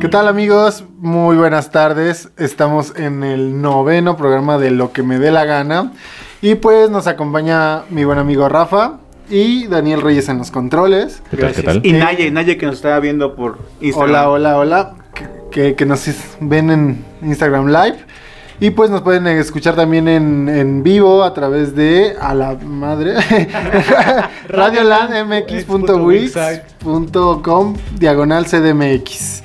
¿Qué tal amigos? Muy buenas tardes. Estamos en el noveno programa de Lo que me dé la gana. Y pues nos acompaña mi buen amigo Rafa y Daniel Reyes en los controles. ¿Qué tal? ¿Qué tal? Y Naye, Naye que nos está viendo por Instagram. Hola, hola, hola. Que, que- nos ven en Instagram Live. Y pues nos pueden escuchar también en, en vivo a través de a la madre radiolandmx.wix.com diagonal cdmx.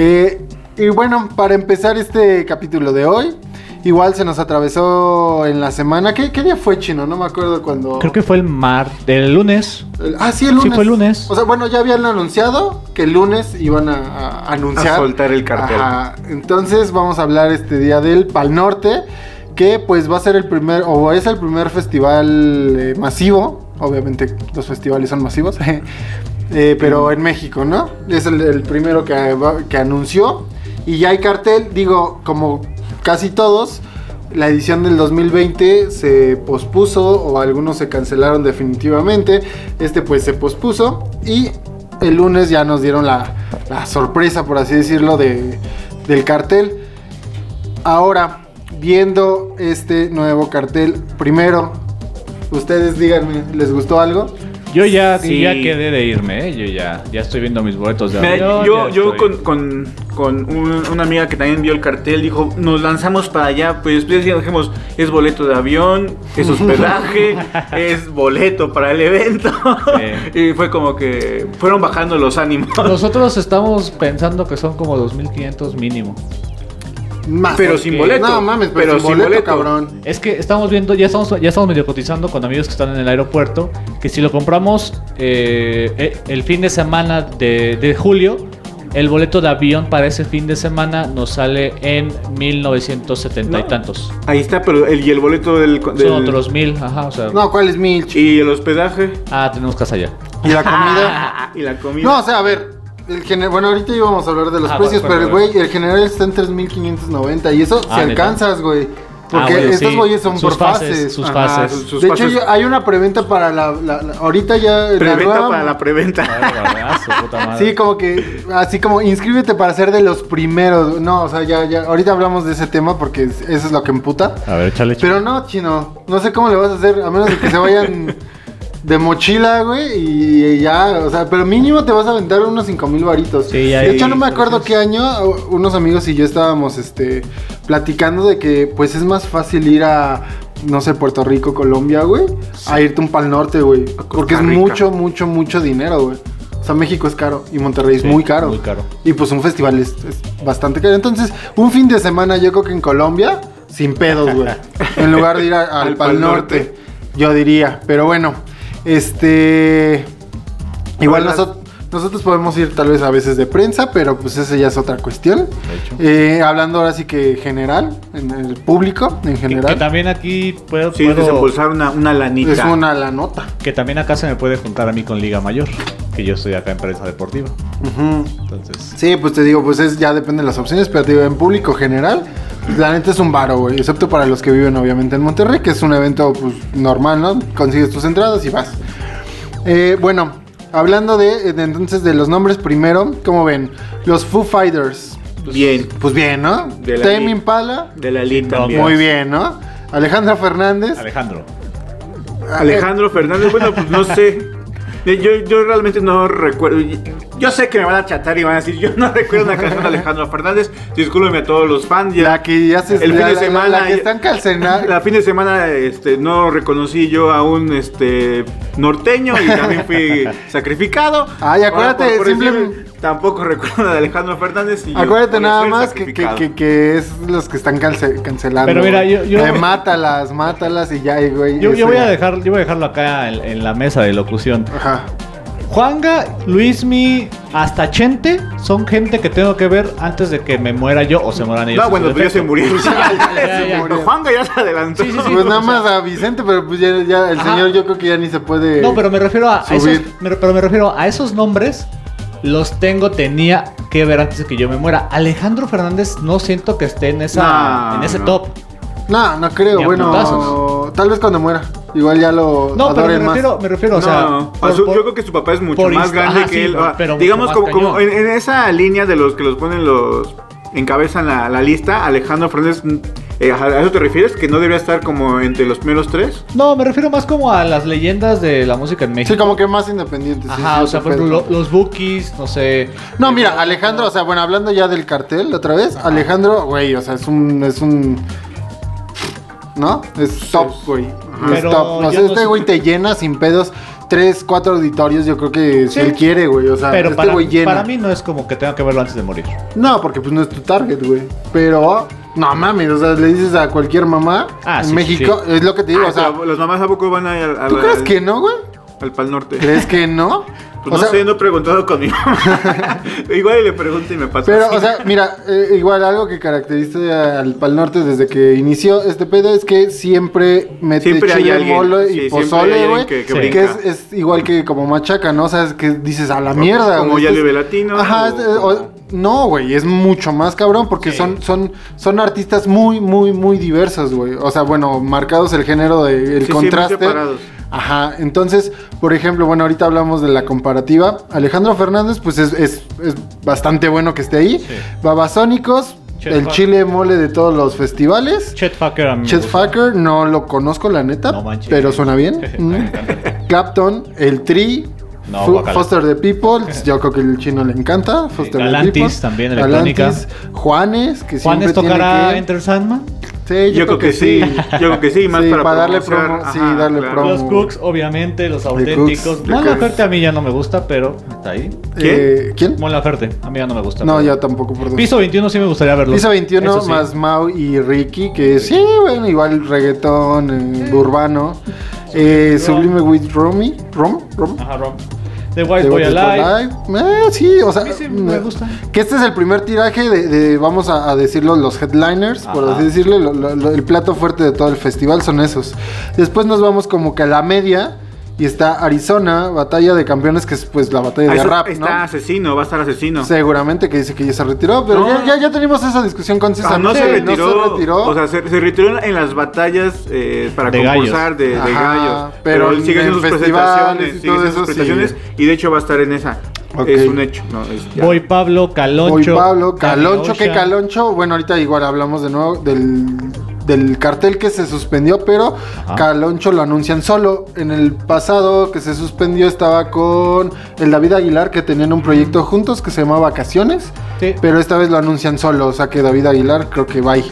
Eh, y bueno, para empezar este capítulo de hoy, igual se nos atravesó en la semana. ¿Qué, qué día fue chino? No me acuerdo cuando. Creo que fue el mar del lunes. El- Ah, sí, el lunes. Sí, fue el lunes. O sea, bueno, ya habían anunciado que el lunes iban a, a anunciar. A soltar el cartel. Ajá. Entonces vamos a hablar este día del Pal Norte, que pues va a ser el primer, o es el primer festival eh, masivo. Obviamente los festivales son masivos. eh, pero en México, ¿no? Es el, el primero que, anunció. Y ya hay cartel, digo, como casi todos. La edición del 2020 se pospuso o algunos se cancelaron definitivamente. Este pues se pospuso y el lunes ya nos dieron la, la sorpresa, por así decirlo, de, del cartel. Ahora, viendo este nuevo cartel, primero, ustedes díganme, ¿les gustó algo? Yo ya, Sí. ya quedé de irme, ¿eh? Yo ya, ya estoy viendo mis boletos de Mira, avión, yo yo con, con, con un- una amiga que también vio el cartel dijo, nos lanzamos para allá, pues después ya dijimos, es boleto de avión, es hospedaje, es boleto para el evento. y fue como que fueron bajando los ánimos. Nosotros estamos pensando que son como 2.500 mínimo. Más, Pero porque- sin boleto. No mames, pero, Pero sin sin boleto, boleto. cabrón. Es que estamos viendo, ya estamos, ya estamos medio cotizando con amigos que están en el aeropuerto, que si lo compramos eh, eh, el fin de semana de, de julio, el boleto de avión para ese fin de semana nos sale en 1970 y No. tantos. Ahí está, pero el, y el boleto del... Son del- otros mil, ajá, o sea. No, ¿cuál es Milch? Y el hospedaje. Ah, tenemos casa allá. ¿Y la comida? y la comida. No, o sea, a ver. El gener- bueno, ahorita íbamos a hablar de los Ah, precios, bueno, pero bueno, güey, el general está en 3590 y eso Ah, si alcanzas, güey. Porque Ah, bueno, estos sí. güeyes son Sus por fases. fases, sus Ajá, fases. sus- sus de hecho, fases. hay una preventa para la, la- la- ahorita ya Preventa nueva- para la preventa. Ah. Sí, como que así como inscríbete para ser de los primeros. No, o sea, ya ya ahorita hablamos de ese tema porque es- eso es lo que emputa. A ver, échale. Pero no, chino, no sé cómo le vas a hacer a menos de que se vayan de mochila, güey, y ya, o sea, pero mínimo te vas a aventar unos 5 mil varitos. Sí, ya de hecho, no me acuerdo qué año, unos amigos y yo estábamos, este, platicando de que, pues, es más fácil ir a, no sé, Puerto Rico, Colombia, güey, a irte un pal norte, güey, porque es mucho, mucho, mucho dinero, güey. O sea, México es caro y Monterrey es Sí, muy caro. muy caro. Y pues un festival es, es bastante caro. Entonces, un fin de semana yo creo que en Colombia, sin pedos, güey. en lugar de ir a- al Al Pal Pal Norte, Norte. yo diría. Pero bueno, este... Igual nosotros... Nosotros podemos ir tal vez a veces de prensa, pero pues esa ya es otra cuestión. De hecho. Eh, hablando ahora sí que general, en el público en general, que también aquí puedo, Sí, puedo- desembolsar una, una lanita. es una la nota. que también acá se me puede juntar a mí con Liga Mayor, que yo estoy acá en prensa deportiva. Ujú. Entonces, Sí, pues te digo, pues es ya depende de las opciones, pero te digo, en público general, la neta es un varo, güey, excepto para los que viven obviamente en Monterrey, que es un evento pues normal, ¿no? Consigues tus entradas y vas. Eh, bueno, hablando de, de entonces de los nombres primero, ¿cómo ven? Los Foo Fighters. Bien. Pues bien, ¿no? De Tame Impala, De la también. muy bien, ¿no? Alejandra Fernández. Alejandro. Alejandro Fernández, bueno, pues no sé. Yo, yo realmente no recuerdo. Yo sé que me van a chatar y van a decir, yo no recuerdo una canción de Alejandro Fernández. Discúlpeme a todos los fans. Ya, La que ya se el fin la- de semana. la que está en calcena- La fin de semana este, no reconocí yo a un este, norteño y también fui sacrificado. Ay, acuérdate, Ahora, por- por simple- decir, tampoco recuerdo de Alejandro Fernández. Y yo, Acuérdate nada más que, que, que, que es los que están cance- cancelando. Pero mira, yo- yo- Eh, mátalas, mátalas y ya, y, güey. Yo, yo voy a dejar, yo voy a dejarlo acá en, en la mesa de locución. Ajá. Juanga, Luismi, hasta Chente son gente que tengo que ver antes de que me muera yo o se mueran ellos. No, en bueno, pues ya se murió. Juanga ya se adelantó. Sí, sí, sí. pues nada sea- más a Vicente, pero pues ya, ya el Ajá. señor yo creo que ya ni se puede. No, pero me refiero a, a esos, me- pero me refiero a esos nombres. Los tengo, tenía que ver antes de que yo me muera. Alejandro Fernández no siento que esté en esa, No, en ese no. top. No, no creo. Bueno, putazos. tal vez cuando muera. Igual ya lo No, pero me más. refiero, me refiero, o sea. No, por- a su- por- yo creo que su papá es mucho más grande ajá, que sí, él. pero mucho digamos, como, como en, en esa línea de los que los ponen los. encabezan la, la lista, Alejandro Fernández. Eh, ¿A a eso te refieres? ¿Que no debería estar como entre los primeros tres? No, me refiero más como a las leyendas de la música en México. Sí, como que más independientes. Ajá, sí, o sea, por ejemplo, lo- los bookies, no sé. No, eh, mira, Alejandro, o sea, bueno, hablando ya del cartel otra vez, Alejandro, güey, o sea, es un, es un, ¿no? Es top, güey. Ajá. Es top. No sé, este güey te llena sin pedos tres, cuatro auditorios, yo creo que si Sí. él quiere, güey, o sea, Pero este para, güey llena. para mí no es como que tenga que verlo antes de morir. No, porque pues no es tu target, güey. Pero, no mames, o sea, le dices a cualquier mamá Ah, en sí, sí, México, es lo que te digo, Ah, o sea, ¿Las mamás a poco van a ir al, al- ¿tú crees al- que no, güey? al Pal Norte? ¿Crees que no? Pues O no sea, sé, no he preguntado con mi mamá. Igual y le pregunto y me pasa. Pero, o sea, mira, eh, igual algo que caracteriza al Pal Norte desde que inició este pedo es que siempre mete Siempre hay chile, alguien, mole sí, y hay pozole, güey. que- que Que, es, es igual que como machaca, ¿no? O sea, es que dices a la mierda, Como güey. ya Esto le es- ve latino. Ajá, o es- como- o- no, güey, es mucho más cabrón porque Sí. son, son, son artistas muy, muy, muy diversos, güey. O sea, bueno, marcados el género de el Sí, sí, contraste. separados. Ajá, entonces, por ejemplo, bueno, ahorita hablamos de la comparativa. Alejandro Fernández, pues es, es, es bastante bueno que esté ahí. Sí. Babasónicos, Chet el chile mole de todos los festivales. Chet Fucker a mí Chet. Fucker, no lo conozco la neta, No manches. pero suena bien. Mm. Clapton, el Tri. No, Fu- guacala. Foster the People, yo creo que el chino le encanta. Foster Galantis, the People. también, electrónica. Galantis, Juanes, que ¿Juanes siempre tocará tiene que... Enter Sandman? Sí, Yo creo que sí. Yo creo que sí, más Sí, para, para darle promo, sí, darle promo. Los Cooks, obviamente, los auténticos. Mon Laferte a mí ya no me gusta, pero está ahí. Eh, ¿Quién? Mon Laferte, a mí ya no me gusta. No, pero- ya tampoco, perdón. Piso 21 sí me gustaría verlo. Piso 21 Eso sí. más Mau y Ricky, que sí, bueno, igual reggaetón, eh, urbano. Eh, Sublime with Romy. ¿Rom? ¿Rom? Ajá, Rom. The White The Boy White Alive. Eh, sí, o sea, A mí sí me gusta. que este es el primer tiraje de, de, vamos a, a decirlo, los headliners, por así decirlo, lo- lo- lo- el plato fuerte de todo el festival son esos. Después nos vamos como que a la media y está Arizona, batalla de campeones, que es pues la batalla Ah, de rap, está ¿no? asesino, va a estar asesino. Seguramente que dice que ya se retiró, pero No. ya, ya, ya tenemos esa discusión con César. Ah, no, Sí, se retiró, no se retiró. O sea, se, se retiró en las batallas eh, para De concursar de, de Ajá, gallos. pero él sigue en haciendo sus presentaciones. y Sigue todo haciendo eso, sus presentaciones. sí. Y de hecho va a estar en esa. Es un hecho. No, es ya. Boy Pablo, Caloncho. Hoy Pablo, Caloncho, Ocean. Caloncho, bueno, ahorita igual hablamos de nuevo del, del cartel que se suspendió, pero Ajá. Caloncho lo anuncian solo. En el pasado que se suspendió estaba con el David Aguilar, que tenían un proyecto juntos que se llama Vacaciones, Sí. pero esta vez lo anuncian solo, o sea que David Aguilar creo que bye.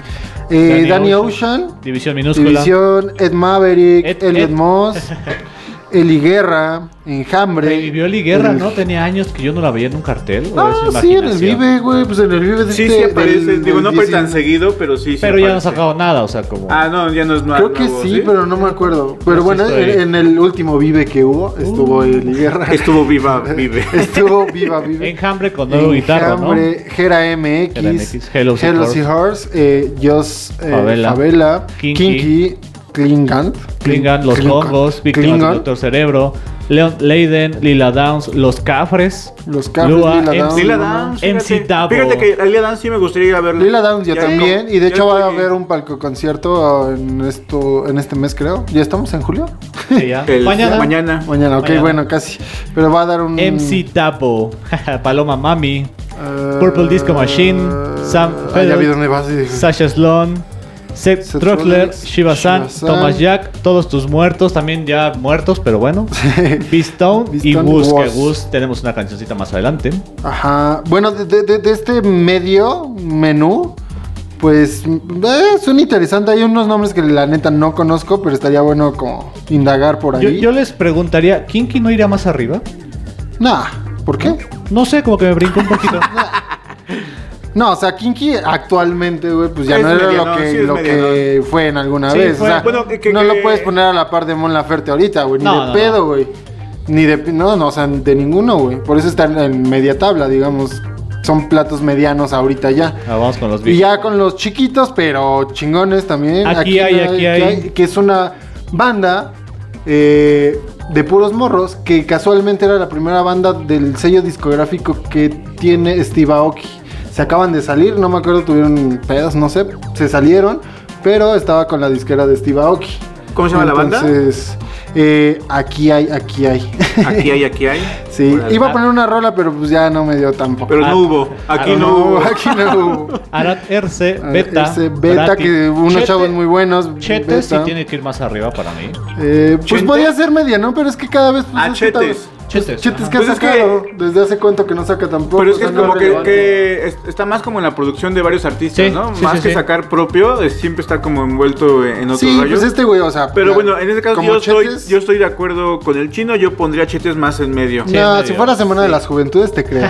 Eh, Danny Danny Ocean. Ocean, División minúscula. División, Ed Maverick, Ed- Elliot Ed- Moss, Eli Guerra, Enjambre. Revivió Eli Guerra, el- ¿no? Tenía años que yo no la veía en un cartel. ¿o Ah, es sí, en el? Vive, güey, pues en el Vive de Sí, este- sí aparece. del- Digo, del no fue tan 19. seguido, pero sí. sí Pero ya no ha sacado nada, o sea, como. Ah, no, ya no es nuevo. Creo que nuevo, sí, pero no me acuerdo. Pero No, sí bueno, en, en el último Vive que hubo, estuvo Eli Guerra. Estuvo viva, vive. Estuvo viva, vive. Enjambre con nuevo guitarra, ¿no? Enjambre, Gera MX, Gera MX, Hello Hello Seahorse. Eh, Jos eh, Favela. Favela, Kinky. Kinky, Klingan, Klingan, Los Hongos, Víctimas del Doctor Cerebro, Leon Leiden, Lila Downs, Los Cafres, Los Cafres, Lua, Lila MC Downs. Lila. Downs. MC Fíjate, Davo. fíjate que a Lila Downs sí me gustaría ir a verla. Lila Downs yo Ya también, y de hecho va a haber un palco concierto en esto, en este mes creo. ¿Ya estamos en julio? Sí, ya. el- Mañana. Mañana. Mañana, ok, Mañana. bueno, casi. Pero va a dar un MC Tapo, Paloma Mami, eh, Purple Disco Machine, Sam ah, Fedel, ya vi dónde vas y dije, Sasha Sloan, Seth Troxler, Shiva San. Thomas Jack, todos tus muertos, también ya muertos, pero bueno. Beastone y Gus, que. Gus tenemos una cancioncita más adelante. Ajá. Bueno, de, de- este medio menú, pues eh, son interesantes. Hay unos nombres que la neta no conozco, pero estaría bueno como indagar por ahí. yo les preguntaría, ¿Kinky no iría más arriba? Nah, ¿por qué? No sé, como que me brincó un poquito. No, o sea, Kinky actualmente, güey, pues ya Es no era mediano, lo que, sí lo que fue en alguna Sí, vez. fue- o sea, bueno, que- que- no que- lo puedes poner a la par de Mon Laferte ahorita, güey. Ni No, de no, pedo, no. güey. Ni de... No, no, o sea, de ninguno, güey. Por eso están en media tabla, digamos. Son platos medianos ahorita ya. Ah, vamos con los Y ya con los chiquitos, pero chingones también. Aquí hay, aquí que hay. Que es una banda eh, de puros morros, que casualmente era la primera banda del sello discográfico que tiene Steve Aoki. Se acaban de salir, no me acuerdo, tuvieron pedos, no sé, se salieron, pero estaba con la disquera de Steve Aoki. ¿Cómo se llama la banda? Entonces, eh, aquí hay, aquí hay. Aquí hay, aquí hay. sí, iba a poner una rola, pero pues ya no me dio tampoco. Pero Ah, no hubo. Aquí ah, no, no, hubo. aquí no hubo. Arat RC, Ah, Beta. que unos Chete- chavos muy buenos. Chete sí beta. tiene que ir más arriba para mí. Eh, pues ¿Chente? podía ser media, ¿no? Pero es que cada vez. Pues, Ah, Chetes. Chetes. Chetes ajá. que ha Pues es que-. Desde hace cuánto que no saca tampoco. Pero es que es no como que, está más como en la producción de varios artistas, Sí, ¿no? sí, más sí, que sí. sacar propio, es siempre está como envuelto en otro Sí, rollo. pues este güey, o sea. Pero ya, bueno, en este caso como yo estoy, Chetes- yo estoy de acuerdo con el chino, yo pondría chetes más en medio. Sí, No, en si fuera Semana de las Juventudes te creo.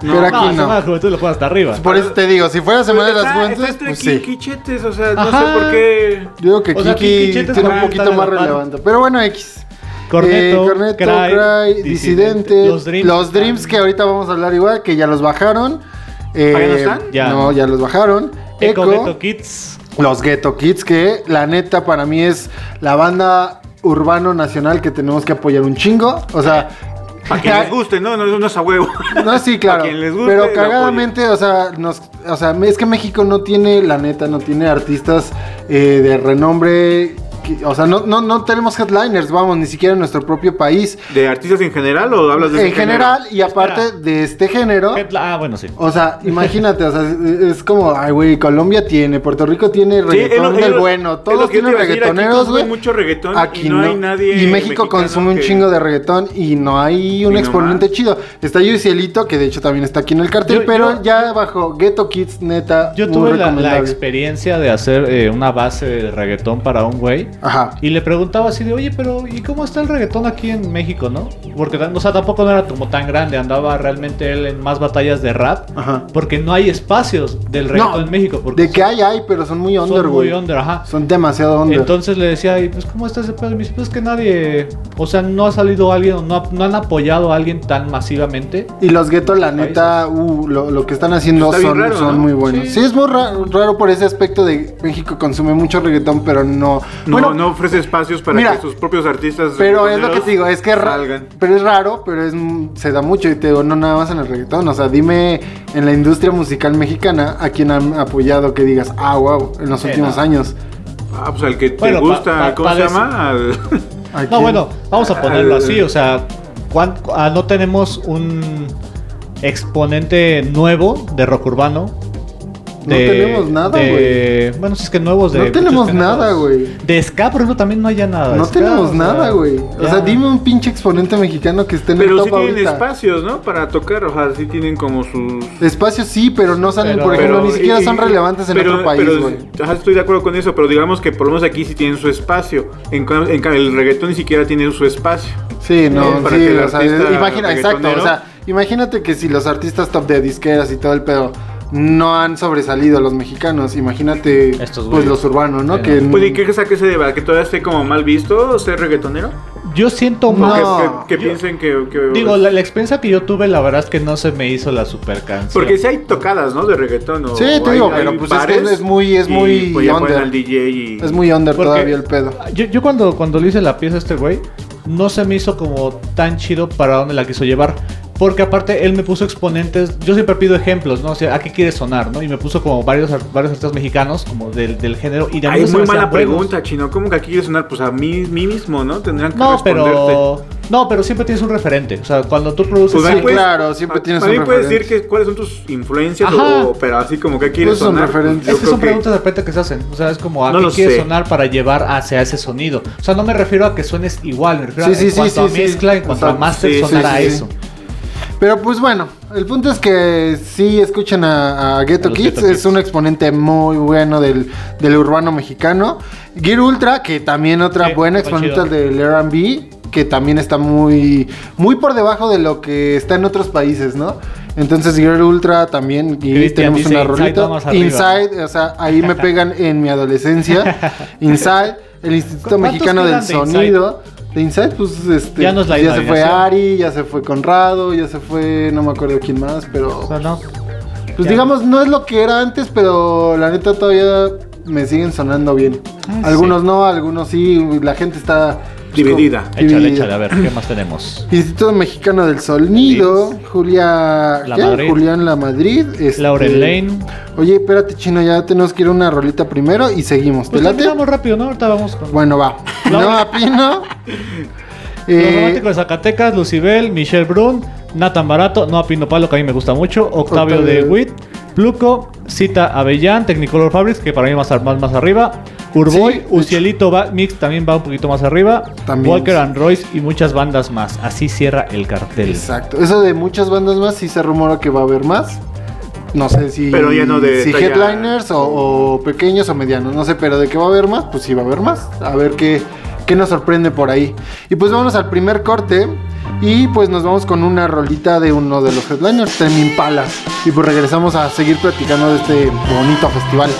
Pero No, aquí Semana no. de Juventud lo juega hasta arriba. Por eso te digo, si fuera Semana de Pues las Juventudes, pues sí. Kiki chetes, o sea, no sé por qué. Yo digo que Kiki Chetes tiene un poquito más relevante. Pero bueno, X. Corneto, Eh, Corneto, Cry, Cry, Disidente, Los Dreams. los Dreams que ahorita vamos a hablar igual, que ya los bajaron. Eh, ¿Ah, ya no están? Ya. No, ya los bajaron. Echo, Echo, Ghetto Kids. los Ghetto Kids, que la neta para mí es la banda urbano nacional que tenemos que apoyar un chingo. O sea, Para que les guste, ¿no? No, no es a huevo. No, sí, claro. A quien les guste, pero cagadamente, o sea, nos, o sea, es que México no tiene, la neta, no tiene artistas eh, de renombre. O sea, no, no, no tenemos headliners, vamos, ni siquiera en nuestro propio país. ¿De artistas en general o hablas de En ese género? general, y aparte de este género. Ah, bueno, sí. O sea, imagínate, o sea, es, como, ay, güey, Colombia tiene, Puerto Rico tiene Sí, reggaetón es del lo- bueno, todos tienen reggaetoneros, güey. mucho reggaetón Aquí y no, hay nadie Y México consume un que- chingo de reggaetón y no hay un Y exponente chido. Está Cielito, que de hecho también está aquí en el cartel, Yo- pero yo- ya bajo Ghetto Kids, neta, Yo muy tuve la, la experiencia de hacer eh, una base de reggaetón para un güey. Ajá. Y le preguntaba así de, oye, pero ¿y cómo está el reggaetón aquí en México, no? Porque, o sea, tampoco no era como tan grande, andaba realmente él en más batallas de rap. Ajá. Porque no hay espacios del reggaetón No, en México. Porque De que hay, hay, pero son muy son under, muy güey. under, ajá. Son demasiado under. Entonces le decía, y pues, ¿cómo está ese pedo? Y me dice, pues que nadie, o sea, no ha salido alguien, o no, no han apoyado a alguien tan masivamente. Y los Ghetto, la neta, uh, lo, lo que están haciendo Está son, raro, son ¿no? muy buenos. Sí. Sí. es muy ra- raro por ese aspecto de México consume mucho reggaetón, pero no. No, bueno, no ofrece espacios para mira, que sus propios artistas. Pero es lo que te digo, es que salgan. pero es raro, pero es se da mucho y te digo, no nada más en el reggaetón, o sea, dime en la industria musical mexicana a quien han apoyado que digas, ah, wow, en los Sí, últimos no. años. Ah, pues al que te Bueno, gusta, pa- ¿cómo se llama? Al- ¿A No, quién? bueno, vamos a ponerlo Al- así, o sea, ¿cuán- ah, no tenemos un exponente nuevo de rock urbano. No tenemos nada, de- Bueno, si es que nuevos de. No tenemos nada, güey. De ska, por ejemplo, también no haya nada. No Ska, tenemos o nada, güey. O sea, dime un pinche exponente mexicano que esté en el Pero top sí tienen ahorita. espacios, ¿no? Para tocar, o sea, sí tienen como sus... Espacios sí, pero no salen, Pero- por ejemplo, Pero- ni siquiera y- son relevantes en pero- otro país, pero- güey. ajá, estoy de acuerdo con eso, pero digamos que por lo menos aquí sí tienen su espacio. En, el reggaetón ni siquiera tiene su espacio. Sí, no, para sí, que el o sea, artista imagina, exacto, o sea, imagínate que si los artistas top de disqueras y todo el pedo no han sobresalido los mexicanos, imagínate Estos pues los urbanos, ¿no? Sí, que Pues, ¿y qué a qué se debe? ¿A que todavía esté como mal visto ser reggaetonero? Yo siento ¿O más. que, No. que- que Yo- piensen que... que- Digo, la, la experiencia que yo tuve, la verdad es que no se me hizo la super canción. Porque si hay tocadas, ¿no? De reggaetón. O, Sí, te hay- digo, hay pero pues es que bares es muy- es y, muy pues, ya ponen under. al DJ y... es muy under Porque- todavía el pedo. Yo, yo cuando, cuando le hice la pieza a este güey, no se me hizo como tan chido para dónde la quiso llevar. Porque aparte él me puso exponentes, yo siempre pido ejemplos, ¿no? O sea, ¿a qué quiere sonar, no? Y me puso como varios, ar- varios artistas mexicanos, como del, del género. Y de a Ay, muy mala buenos. pregunta, Chino. ¿Cómo que aquí quiere sonar? Pues a mí, mí mismo, ¿no? Tendrían que No, responderte. pero. No, pero siempre tienes un referente. O sea, cuando tú produces. Pues, Sí, puedes- claro, siempre tienes a un mí puedes decir referente. que, cuáles son tus influencias, Ajá. o, pero así como que quieres Pues son sonar. referentes. yo Es que son preguntas de repente que se hacen. O sea, es como a No qué quieres sé. sonar para llevar hacia ese sonido. O sea, no me refiero a que suenes igual, me refiero Sí, a sí, en sí, cuanto sí, a sí. mezcla, en cuanto a master, sonar a eso. Pero pues bueno, el punto es que sí escuchen a, a Ghetto A Kids, Ghetto es Kids. un exponente muy bueno del, del urbano mexicano. Gear Ultra, que también otra Sí, buena exponente del R&B, que también está muy, muy por debajo de lo que está en otros países, ¿no? Entonces Gear Ultra también, y tenemos una Inside, rolita. arriba. Inside, o sea, ahí me pegan en mi adolescencia. Inside, el Instituto ¿Cuántos Mexicano del Inside? Sonido. De Inside, pues este, Ya no es la ya se fue. Ari, ya se fue Conrado, ya se fue, no me acuerdo quién más, pero O sea, no. pues ya. digamos no es lo que era antes, pero la neta todavía me siguen sonando bien. Ah, algunos no, algunos sí, la gente está Dividida. Échale, échale, a ver, ¿qué más tenemos? Instituto Mexicano del Sonido, Julia... La. Madrid. Julián La Madrid. este- Lauren Lane. Oye, espérate, Chino, ya tenemos que ir a una rolita primero y seguimos. ¿Te Pues late? terminamos rápido, ¿no? Ahorita vamos con... Bueno, va. No, Pino. Los Eh, románticos de Zacatecas, Lucibel, Michelle Brun, Nathan Barato, Noah Pino Palo, que a mí me gusta mucho, Octavio Octavio. de Witt, Pluco, Cita Avellán, Technicolor Fabrics, que para mí va a estar más, más arriba, Urboy, Sí, Ucielito va- Mix también va un poquito más arriba, También, Walker sí. and Royce y muchas bandas más. Así cierra el cartel. Exacto. Eso de muchas bandas más, sí se rumora que va a haber más. No sé si, Pero ya no de si headliners o, o pequeños o medianos, no sé, pero de que va a haber más, pues sí va a haber más. A ver qué, qué nos sorprende por ahí. Y pues vamos al primer corte y pues nos vamos con una rolita de uno de los headliners, Tame Impala. Y pues regresamos a seguir platicando de este bonito festival.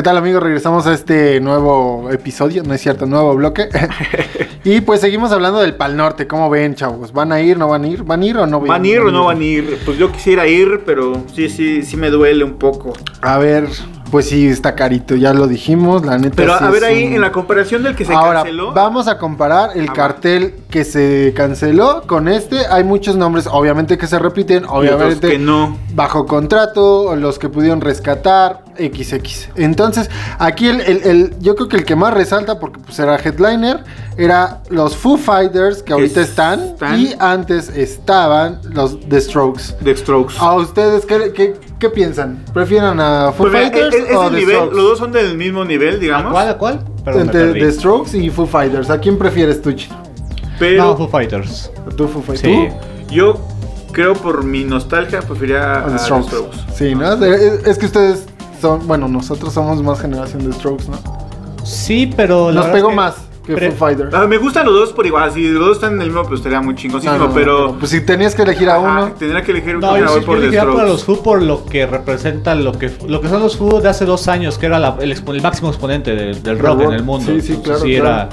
¿Qué tal amigos? Regresamos a este nuevo episodio, no es cierto, nuevo bloque. y pues seguimos hablando del Pal Norte. ¿Cómo ven, chavos? ¿Van a ir, no van a ir? ¿Van a ir o no ¿Van a ir o no van a ir? Pues yo quisiera ir, pero sí, sí, sí me duele un poco. A ver, pues sí, está carito, ya lo dijimos, la neta. Pero sí a ver ahí, un- en la comparación del que se Ahora, canceló. vamos a comparar el Ah, cartel que se canceló con este. Hay muchos nombres, obviamente, que se repiten, y otros obviamente que no. bajo contrato, los que pudieron rescatar, XX. Entonces, aquí el, el- el- yo creo que el que más resalta, porque pues era headliner, era los Foo Fighters, que ahorita están, están. y antes estaban los The Strokes. The Strokes. ¿A ustedes qué, qué- qué piensan? ¿Prefieren a Foo Pues mira, Fighters es- es o el The nivel, Strokes? los dos son del mismo nivel, digamos. ¿Cuál? ¿A cuál? Perdón, Entre. The Strokes y Foo Fighters. ¿A quién prefieres tú, Chino? Pero No, Foo Fighters. ¿Tú, Foo Fighters? Sí. ¿Tú? yo creo por mi nostalgia preferiría a, A Strokes. Strokes. Sí, ¿no? Es, es que ustedes son, bueno, nosotros somos más generación de Strokes, ¿no? Sí, pero. Nos pegó es que más que Foo Fighters. Ah, me gustan los dos por igual. Si los dos están en el mismo, pues estaría muy chingoncísimo. No, no, pero. Pues si tenías que elegir a Ajá, uno. tendría que elegir un No, yo sí por diría para los Foo por lo que representa lo que, lo que son los Foo de hace dos años, que era la- el, expo- el máximo exponente del, del Del rock en rock. el mundo. Sí, sí, Entonces, claro, sí claro. era-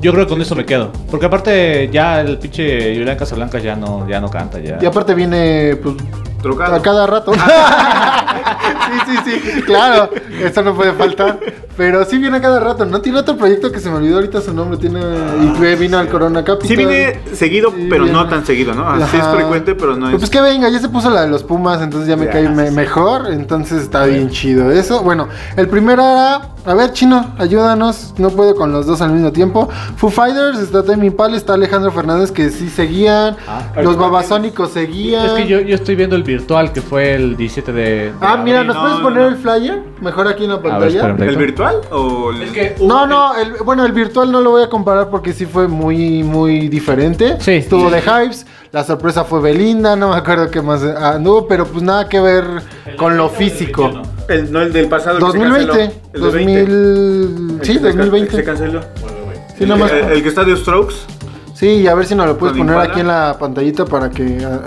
yo creo que con eso me quedo. Porque aparte ya el pinche Julián Casablanca ya no, ya no canta. Ya. Y aparte viene, pues, Trocado. a cada rato. sí, sí, sí, claro, eso no puede faltar. Pero sí viene a cada rato. No tiene otro proyecto que se me olvidó ahorita su nombre. Tiene. Y que vino al Corona Capital. Sí viene seguido, Sí, pero no tan seguido, ¿no? Así es frecuente, pero no Pero es. Pues que venga, ya se puso la de los Pumas, entonces ya me Ya, cae me- sí. mejor. Entonces está bien chido eso. Bueno, el primero era. A ver, chino, ayúdanos. No puedo con los dos al mismo tiempo. Foo Fighters, está Temi Impala, está Alejandro Fernández que sí seguían. Ah. los babasónicos seguían. Es que yo, yo estoy viendo el virtual que fue el 17 de. de Ah, mira, abril. ¿nos no, puedes no, poner no. el flyer? Mejor aquí en la pantalla. ¿El virtual o el.? Es que no, no, el, bueno, el virtual no lo voy a comparar porque sí fue muy, muy diferente. Sí. Estuvo de Hypes, la sorpresa fue Belinda, no me acuerdo qué más anduvo, pero pues nada que ver con lo físico. El, no, el del pasado. que se 2020, canceló. El de 20. 2000, El sí, que se ca- 2020. Se canceló. Sí, nada más. El, el que está de Strokes. Sí, y a ver si nos lo puedes Con poner Impala. aquí en la pantallita para que ah,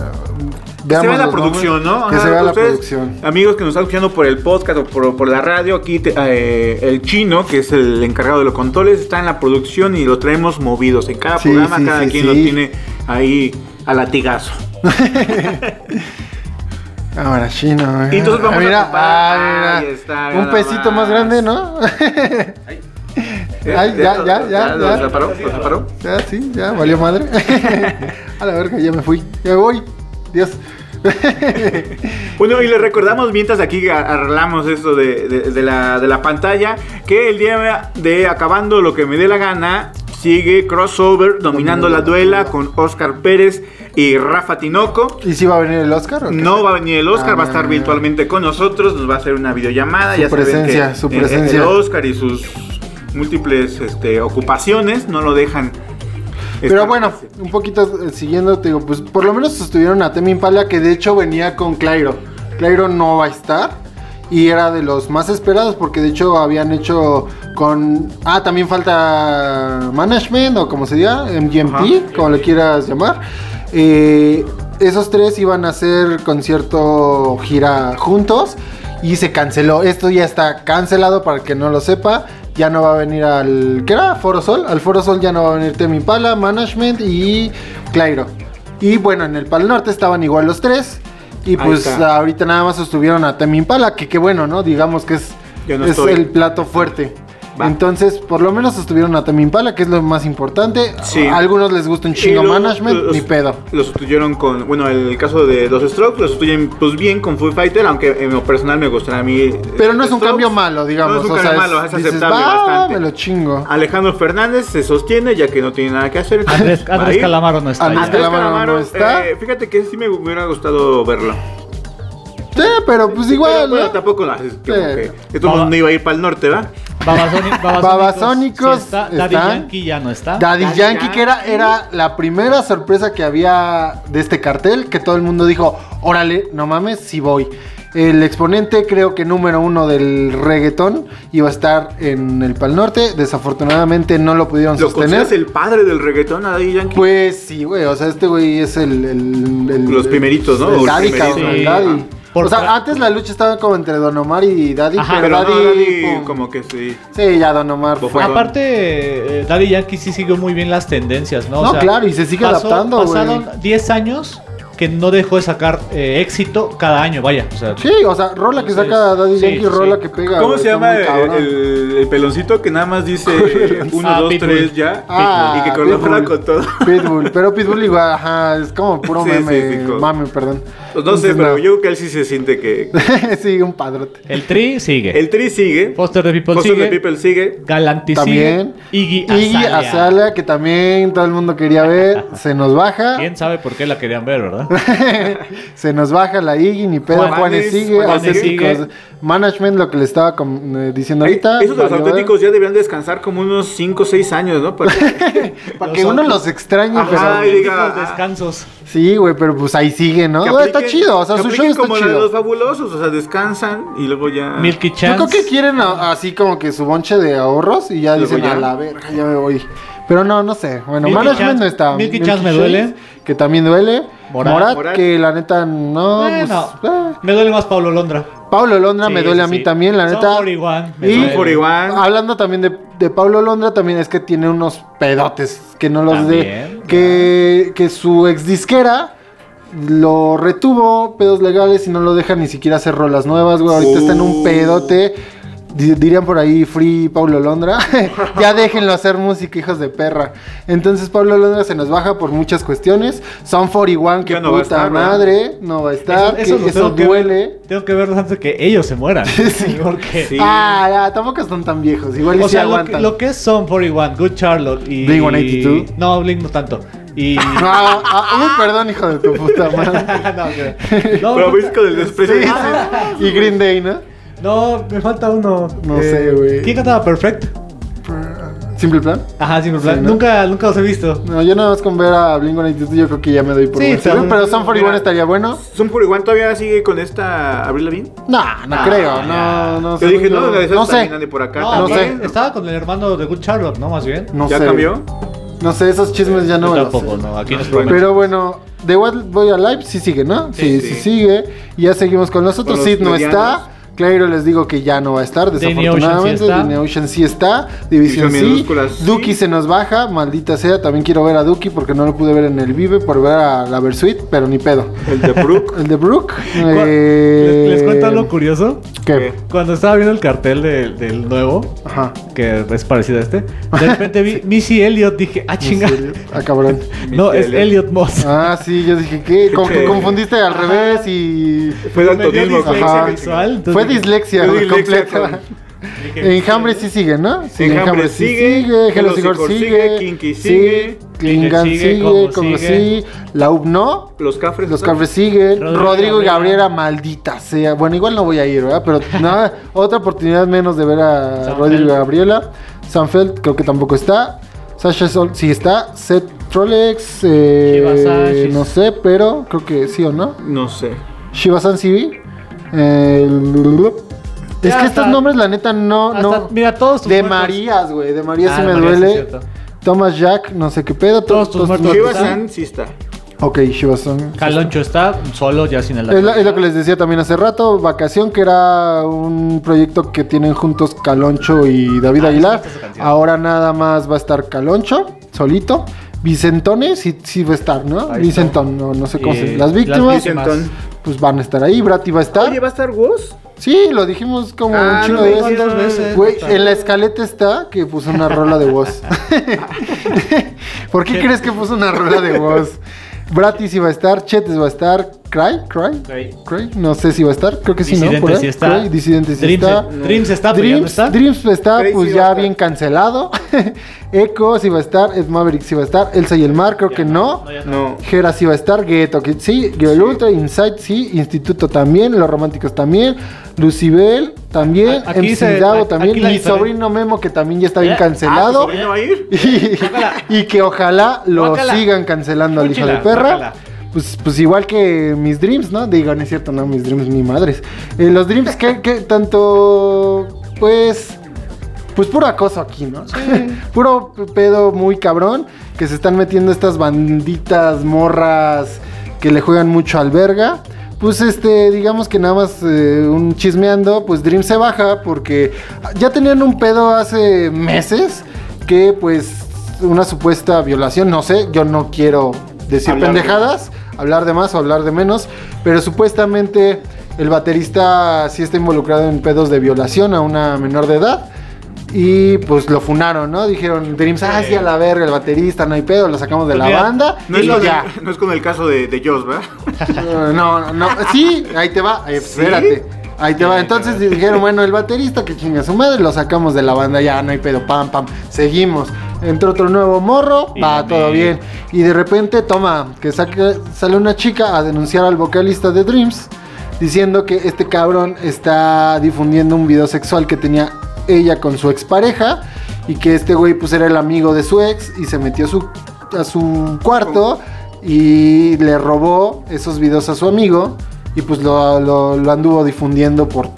Que se veamos vea la producción, nombres. ¿no? Que se vea la producción. Amigos que nos están escuchando por el podcast o por, por la radio, aquí te- eh, el chino, que es el encargado de los controles, está en la producción y lo traemos movidos. En cada Sí, programa, sí, cada sí, quien lo tiene ahí a latigazo. Ahora chino. eh. Y entonces vamos Ah, a mira, comparar. ah, Ahí mira. está, Un pesito más más. grande, ¿no? Ay, ya, ya, ya, ¿Lo ya. separó? ¿Lo separó? Ya, sí, ya, valió madre. A la verga, ya me fui. Ya me voy. Dios. Bueno, y les recordamos mientras aquí arreglamos esto de, de- de la, de la pantalla, que el día de acabando lo que me dé la gana, sigue crossover dominando la duela con Oscar Pérez y Rafa Tinoco. ¿Y si va a venir el Oscar? o? No va a venir el Oscar, va a estar Ah. virtualmente con nosotros, nos va a hacer una videollamada. Su ya saben presencia, que su el- presencia. El Oscar y sus múltiples este, ocupaciones no lo dejan. Pero bueno, un poquito eh, siguiendo, te digo, pues por lo menos sostuvieron a Temi Impala, que de hecho venía con Clairo. Clairo no va a estar. Y era de los más esperados porque de hecho habían hecho con... Ah, también falta Management o como se diga, MGMP, Ajá. como le quieras llamar. Eh, esos tres iban a hacer concierto gira juntos y se canceló. Esto ya está cancelado para el que no lo sepa. Ya no va a venir al... ¿Qué era? Foro Sol. Al Foro Sol ya no va a venir Temi Impala, Management y Clairo. Y bueno, en el Pal Norte estaban igual los tres. Y pues ahorita nada más sostuvieron a Temi Impala, que qué bueno, ¿no? Digamos que es, no es el plato fuerte. Va. Entonces, por lo menos sostuvieron a Temi Impala, que es lo más importante. Sí. A algunos les gusta un chingo management, los- ni pedo. Lo sustituyeron con, bueno, el caso de los Strokes, lo sustituyen pues bien con Foo Fighter, aunque en lo personal me gustaría a mí. Pero no es un Strokes. cambio malo, digamos. No es un o cambio sea, malo, es dices, aceptable "Va, bastante. me lo chingo. Alejandro Fernández se sostiene ya que no tiene nada que hacer. Andrés. Calamaro no está. Andrés Calamaro, no está. eh, fíjate que sí me hubiera gustado verlo. Sí, pero pues igual, Pero, bueno, ¿no? tampoco lo haces. Como que, el mundo iba a ir para el norte, ¿va? Babasóni- Babasónicos sí está, Daddy están. Yankee ya no está. Daddy Daddy Yankee, que era, era la primera sorpresa que había de este cartel, que todo el mundo dijo, órale, no mames, sí voy. El exponente, creo que número uno del reggaetón, iba a estar en el Pal Norte. Desafortunadamente no lo pudieron ¿Lo sostener. consideras el padre del reggaetón a Daddy Yankee? Pues sí, güey, o sea, este güey es el... el- el- Los primeritos, ¿no? El Los Daddy, primeritos. cabrón, Sí. el Daddy. Por o sea, antes la lucha estaba como entre Don Omar y Daddy, Ajá, pero, pero Daddy... no, Daddy pum. como que sí. Sí, ya Don Omar Fue. Aparte, eh, Daddy Yankee sí siguió muy bien las tendencias, ¿no? No, claro, y se sigue adaptando. Pasaron 10 años que no dejó de sacar eh, éxito cada año, vaya. O sea, Sí, o sea, rola que Entonces, saca Daddy sí, Yankee, sí. rola que pega. ¿Cómo se llama el, cabrón. el- el peloncito que nada más dice 1, Ah, 2, Pitbull. 3 ya? Ah, y que colabora con todo. Pitbull, pero Pitbull igual, ajá, es como puro Sí, meme, mame, perdón. Pues no sé, pero no. yo creo que él sí se siente que. sí, un padrote. el Tri sigue. El Tri sigue. Foster the People Foster sigue. the People sigue. Galanti También. sigue. Iggy Iggy Azalea. Azalea, que también todo el mundo quería ver, se nos baja. ¿Quién sabe por qué la querían ver, verdad? se nos baja la Iggy, ni pedo, Juanes, Juanes, sigue, Juanes sigue. Management, lo que le estaba eh, diciendo ahorita. Esos de los auténticos ya deberían descansar como unos 5 o 6 años, ¿no? Para, Para que uno los extrañe, Ajá, pero. y diga, ah. descansos. Sí, güey, pero pues ahí sigue, ¿no? Está chido, o sea, su show está como de chido. los fabulosos, o sea, descansan y luego ya. Milky Yo Chance. creo que quieren a- así como que su bonche de ahorros y ya Luego dicen ya. a la verga, ya me voy. Pero no, no sé. Bueno, Milky Management Chance- no está. Milky Chance me duele. Que también duele. Morat. Morat, Morat. que la neta no. Bueno, pues, eh. me duele más Pablo Londra. Pablo Londra Sí, me duele a mí sí. también, la Son neta. 41, me Y duele. 41. hablando también de, de Pablo Londra, también es que tiene unos pedotes que no los de. También, Que, que su ex disquera lo retuvo, pedos legales, y no lo deja ni siquiera hacer rolas nuevas, güey. Ahorita está en un pedote. Di- Dirían por ahí Free Pablo Londra. ya déjenlo hacer música, hijos de perra. Entonces Pablo Londra se nos baja por muchas cuestiones. Son 41, que no puta madre. No va a estar. que Eso, lo tengo que duele. ver- tengo que verlos antes de que ellos se mueran. Sí. Porque. Sí. Ah, ya, tampoco están tan viejos. Igual y O sí sea, lo que, aguantan. lo que es Son 41, Good Charlotte y. Blink-182. No, Blink no tanto. Y. Ah, ah, uy, perdón, hijo de tu puta madre. no, no, Pero ves con el desprecio. Sí, sí. Y Green Day, ¿no? No, me falta uno. No sé, güey. ¿Quién cantaba Perfect? Simple Plan. Ajá, Simple Plan. Sí, ¿no? Nunca, nunca los he visto. No, yo nada más con ver a Blink-182 yo creo que ya me doy por Sí, vencido, pero- Pero Son 41 Mira. estaría bueno. ¿Son por igual todavía sigue con esta Abril Lavigne? No, no Ah, creo. ya. No, no Yo dije, no, no sé. por acá. No, no sé. Estaba con el hermano de Good Charlotte, ¿no? Más bien. No ¿Ya sé. cambió? No sé, esos chismes ya no Yo me los tampoco, sé. no. Aquí no es Pero- problema. Pero bueno, The What Boy Alive sí sigue, ¿no? Sí, sí, Sí, sí. sigue. Y ya seguimos con los otros. los Sid no medianos. está. Claro, les digo que ya no va a estar, desafortunadamente. Ocean sí está. Danny Ocean sí está. División División sí. Duki se nos baja, maldita sea. También quiero ver a Duki porque no lo pude ver en el Vive por ver a la Versuit, pero ni pedo. El de Brooke. El de Brooke. Cu- eh, ¿Les, les cuento algo curioso? ¿Qué? Cuando estaba viendo el cartel de- del nuevo, Ajá. que es parecido a este, de repente vi Missy Elliott, dije, ah, chinga. Ah, cabrón. No, es Elliott. Elliot Moss. Ah, sí, yo dije, ¿qué? Como que confundiste al revés y. Fue daltonismo. Fue dislexia, Fue güey, dislexia completa. Enjambre sí sigue, ¿no? Sí, Enjambre sigue, Hello Hello Sigor sigue, Kinky sigue, Klingan sigue, Como sí, La UB no, Los Cafres. los. Cafres siguen, Rodrigo Rodrigo y Gabriela. Gabriela, maldita sea. Bueno, igual no voy a ir, ¿verdad? Pero nada, otra oportunidad menos de ver a. Rodrigo y Gabriela. Sanfeld creo que tampoco está. Sasha Sol sí está. Seth Trolex, eh, no sé, pero creo que sí o no. No sé. Shiva San sí vi. Eh, es Ya que estos nombres, la neta, no. Hasta- no mira, todos tus de muertos- Marías, güey. De Marías Ah, sí me sí, duele. cierto. Thomas Jack, no sé qué pedo. Todos tus muertos. Shiva sí está. Ok, Shiva San. Caloncho está solo, ya sin el Es, la- es lo que les decía también hace rato, Vacación, que era un proyecto que tienen juntos Caloncho y David Ah, Aguilar. sí. Ahora nada más va a estar Caloncho, solito. Vicentone sí, sí va a estar, ¿no? Ahí Vicentón, no, no sé cómo se Las víctimas, víctimas. Pues van a estar ahí. Brati va a estar. Oye, ¿va a estar Woz? Sí, lo dijimos como Ah, un chingo no de veces. dos veces. Güey, en la escaleta está que puso una rola de voz. ¿Por qué crees que puso una rola de voz? Brati sí va a estar, Chetes va a estar, Cry, Cry, Cry. Cry, no sé si va a estar, creo que sí, ¿no? Disidente Por ahí. sí está. Cry, Disidente sí Dreams, está. Dreams está, pero ya no Dreams, está. Dreams está, pues ya bien cancelado. Echo sí va a estar, Ed Maverick sí va a estar, Elsa y el Mar creo que no. no. No. Gera sí va a estar, Ghetto Kid sí, Girl Ultra, Insight sí, Instituto también, Los Románticos también, Lucibel también, A- aquí MC se- aquí también, la mi sobrino Memo que también ya está bien Eh, cancelado. Ah, ¿tu sobrino va a ir? y, y que ojalá lo Guácala. sigan cancelando al hijo de perra. guácala. Pues, pues igual que mis dreams, ¿no? Digo, no es cierto, no, mis dreams ni madres. Eh, los dreams que, que tanto, pues, pues puro acoso aquí, ¿no? puro pedo muy cabrón que se están metiendo estas banditas morras que le juegan mucho al verga. Pues este, digamos que nada más eh, un chismeando, pues Dream se baja porque ya tenían un pedo hace meses que pues una supuesta violación, no sé, yo no quiero decir Hablar pendejadas, hablar de más o hablar de menos, pero supuestamente el baterista sí está involucrado en pedos de violación a una menor de edad. Y pues lo funaron, ¿no? Dijeron, Dreams, ah, sí, a la verga, el baterista, no hay pedo, lo sacamos de Pues la mira, banda. No y es, con ya. el, no es con el caso de, de Joss, ¿verdad? Eh, No, no, sí, ahí te va, eh, ¿Sí? espérate. Ahí te va. Entonces dijeron, bueno, el baterista que chinga su madre, lo sacamos de la banda, ya no hay pedo, pam, pam, seguimos. Entró otro nuevo morro, Y va todo bien. Y de repente, toma, que saque- sale una chica a denunciar al vocalista de Dreams, diciendo que este cabrón está difundiendo un video sexual que tenía ella con su expareja y que este güey pues era el amigo de su ex y se metió a su, a su cuarto y le robó esos videos a su amigo y pues lo, lo- lo anduvo difundiendo por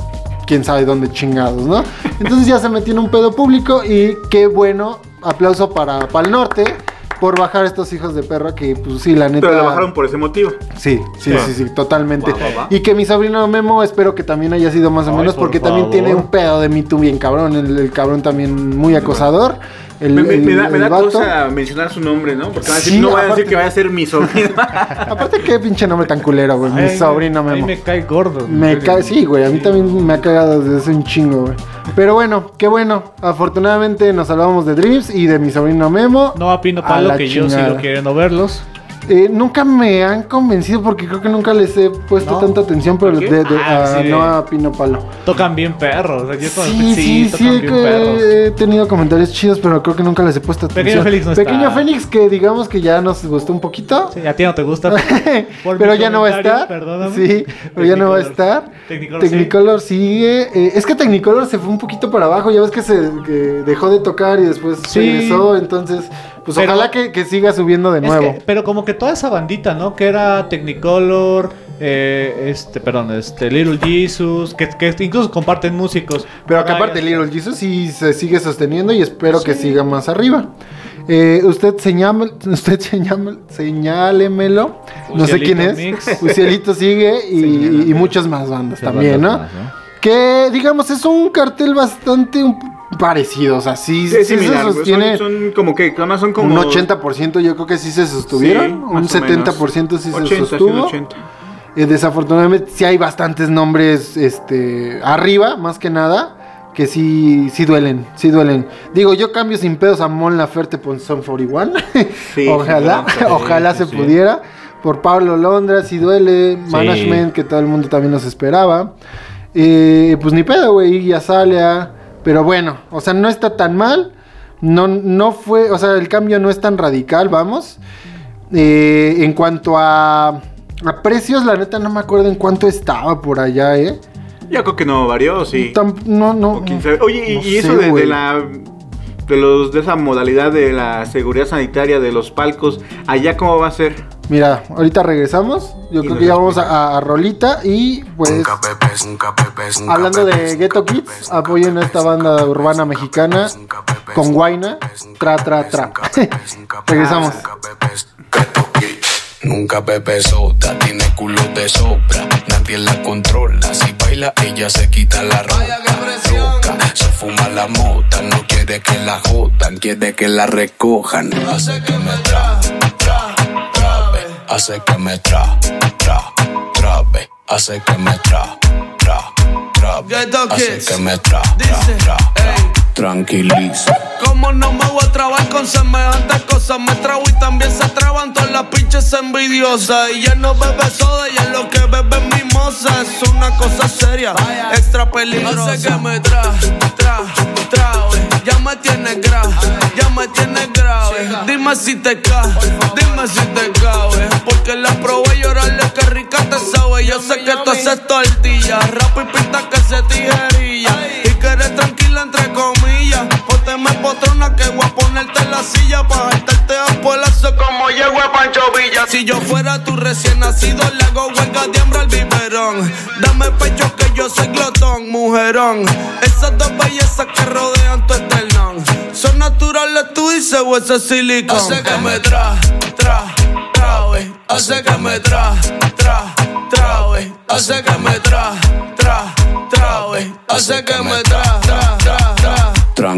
quién sabe dónde chingados, ¿no? Entonces ya se metió en un pedo público y qué bueno, aplauso para Pal Norte por bajar estos hijos de perra que pues sí, la neta... Pero la bajaron por ese motivo. Sí, sí, sí, sí, totalmente. Va, va, va. Y que mi sobrino Memo espero que también haya sido más o Ay, menos por porque también tiene un pedo de Me Too bien cabrón, el, el cabrón también muy acosador. El, Me, me- me da, me el da vato. cosa mencionar su nombre, ¿no? Porque van a decir, no vayan a aparte- decir que vaya a ser mi sobrino. Aparte qué pinche nombre tan culero, güey, mi sobrino A mí me cae gordo. Me cae, sí, güey, a mí también me ha cagado desde hace un chingo, güey. Pero bueno, qué bueno. Afortunadamente nos salvamos de Drips y de mi sobrino Memo. No a Pino A Palo, que yo chingada. sigo queriendo verlos. Eh, nunca me han convencido porque creo que nunca les he puesto ¿No? tanta atención, pero de- Ah, a- sí, no a Pino Palo. Tocan bien perros. o sea, yo Sí, sí, sí, he, bien perros. he tenido comentarios chidos, pero creo que nunca les he puesto Pequeño atención. Félix no Pequeño está. Fénix que digamos que ya nos gustó un poquito. Sí, a ti no te gusta. Pero ya no va a estar. Perdóname. Sí, pero ya no va a estar. Technicolor, Technicolor sigue. Eh, es que Technicolor se fue un poquito para abajo. Ya ves que se que dejó de tocar y después Sí. regresó. Entonces, pues Pero- ojalá que, que siga subiendo de Es nuevo. que- pero como que toda esa bandita, ¿no? Que era Technicolor, eh, este, perdón, este, Little Jesus, que, que incluso comparten músicos. Pero que aparte Little Jesus sí se sigue sosteniendo y espero que siga más arriba. Eh, usted señale, usted señale, señálemelo. No sé quién es. Mix. Ucielito sigue y, y muchas más bandas también, ¿no? Que digamos es un cartel bastante un- parecido, o sea, sí, se sostiene Son, son como que, nada más son como... un 80% yo creo que sí se sostuvieron, Sí, un más o 70% sí menos. se 80, sí, un sostuvo. 80. Eh, desafortunadamente sí hay bastantes nombres este arriba, más que nada, que sí sí duelen, sí duelen. Digo, yo cambio sin pedos a Mon Laferte por Son 41. Sí, ojalá, ojalá sí, se sí. pudiera. Por Pablo Londra, sí duele. Management, que todo el mundo también nos esperaba. Eh, pues ni pedo, güey, ya sale a... Pero bueno, o sea, no está tan mal. No, no fue, o sea, el cambio no es tan radical, vamos. Eh, en cuanto a, a precios, la neta no me acuerdo en cuánto estaba por allá, ¿eh? Yo creo que no varió, sí. No, no. Oye, y, no y sé, eso de, de la de los de esa modalidad de la seguridad sanitaria de los palcos, allá cómo va a ser? Mira, ahorita regresamos. Yo Y creo que ya vamos a, a Rolita y pues... Nunca pepes, nunca pepes, nunca Hablando de Ghetto Kids, apoyen a esta banda urbana mexicana con Guaina, tra tra tra. nunca pepes, nunca pepes, Regresamos. nunca pepes, Ghetto Kids. Nunca Pepe sota, tiene culo de sobra, nadie la controla. Si baila, ella se quita la ropa. Loca, se fuma la mota, no quiere que la jodan, quiere que la recojan. Hace que me tra, tra, hace que me tra, tra, trabe, hace que me tra, tra, trabe, hace que me tra, tra, tra, tra. Tranquiliza. Como no me voy a trabar con semejantes cosas, me trago y también se traban todas las pinches envidiosas. Y ya no bebe soda, ya lo que bebe es mimosa. Es una cosa seria, extra peligrosa. Hace que me tra, tra, trabe. Ya me tienes grave, ya me tienes grave. Dime si te cae, dime si te cabe. Porque la probé llorarle que rica te sabe. Yo sé que tú haces tortilla, rap y pinta que se tijerilla. Y que eres tranquila entre comillas. Pónteme potrona que voy a ponerte en la silla. Pa' jaltarte a polazo como llego a Pancho Villa. Si yo fuera tu recién nacido, le hago huelga de hambre al biberón. Dame pecho que yo soy glotón, mujerón. Esas dos bellezas que rodean tu esternón. Son naturales, tú dices, o ese silicón. Hace que me tra, tra, trabe. Hace que me tra, tra, trabe. Hace que me tra, tra, trabe. Hace que me tra, tra, tra,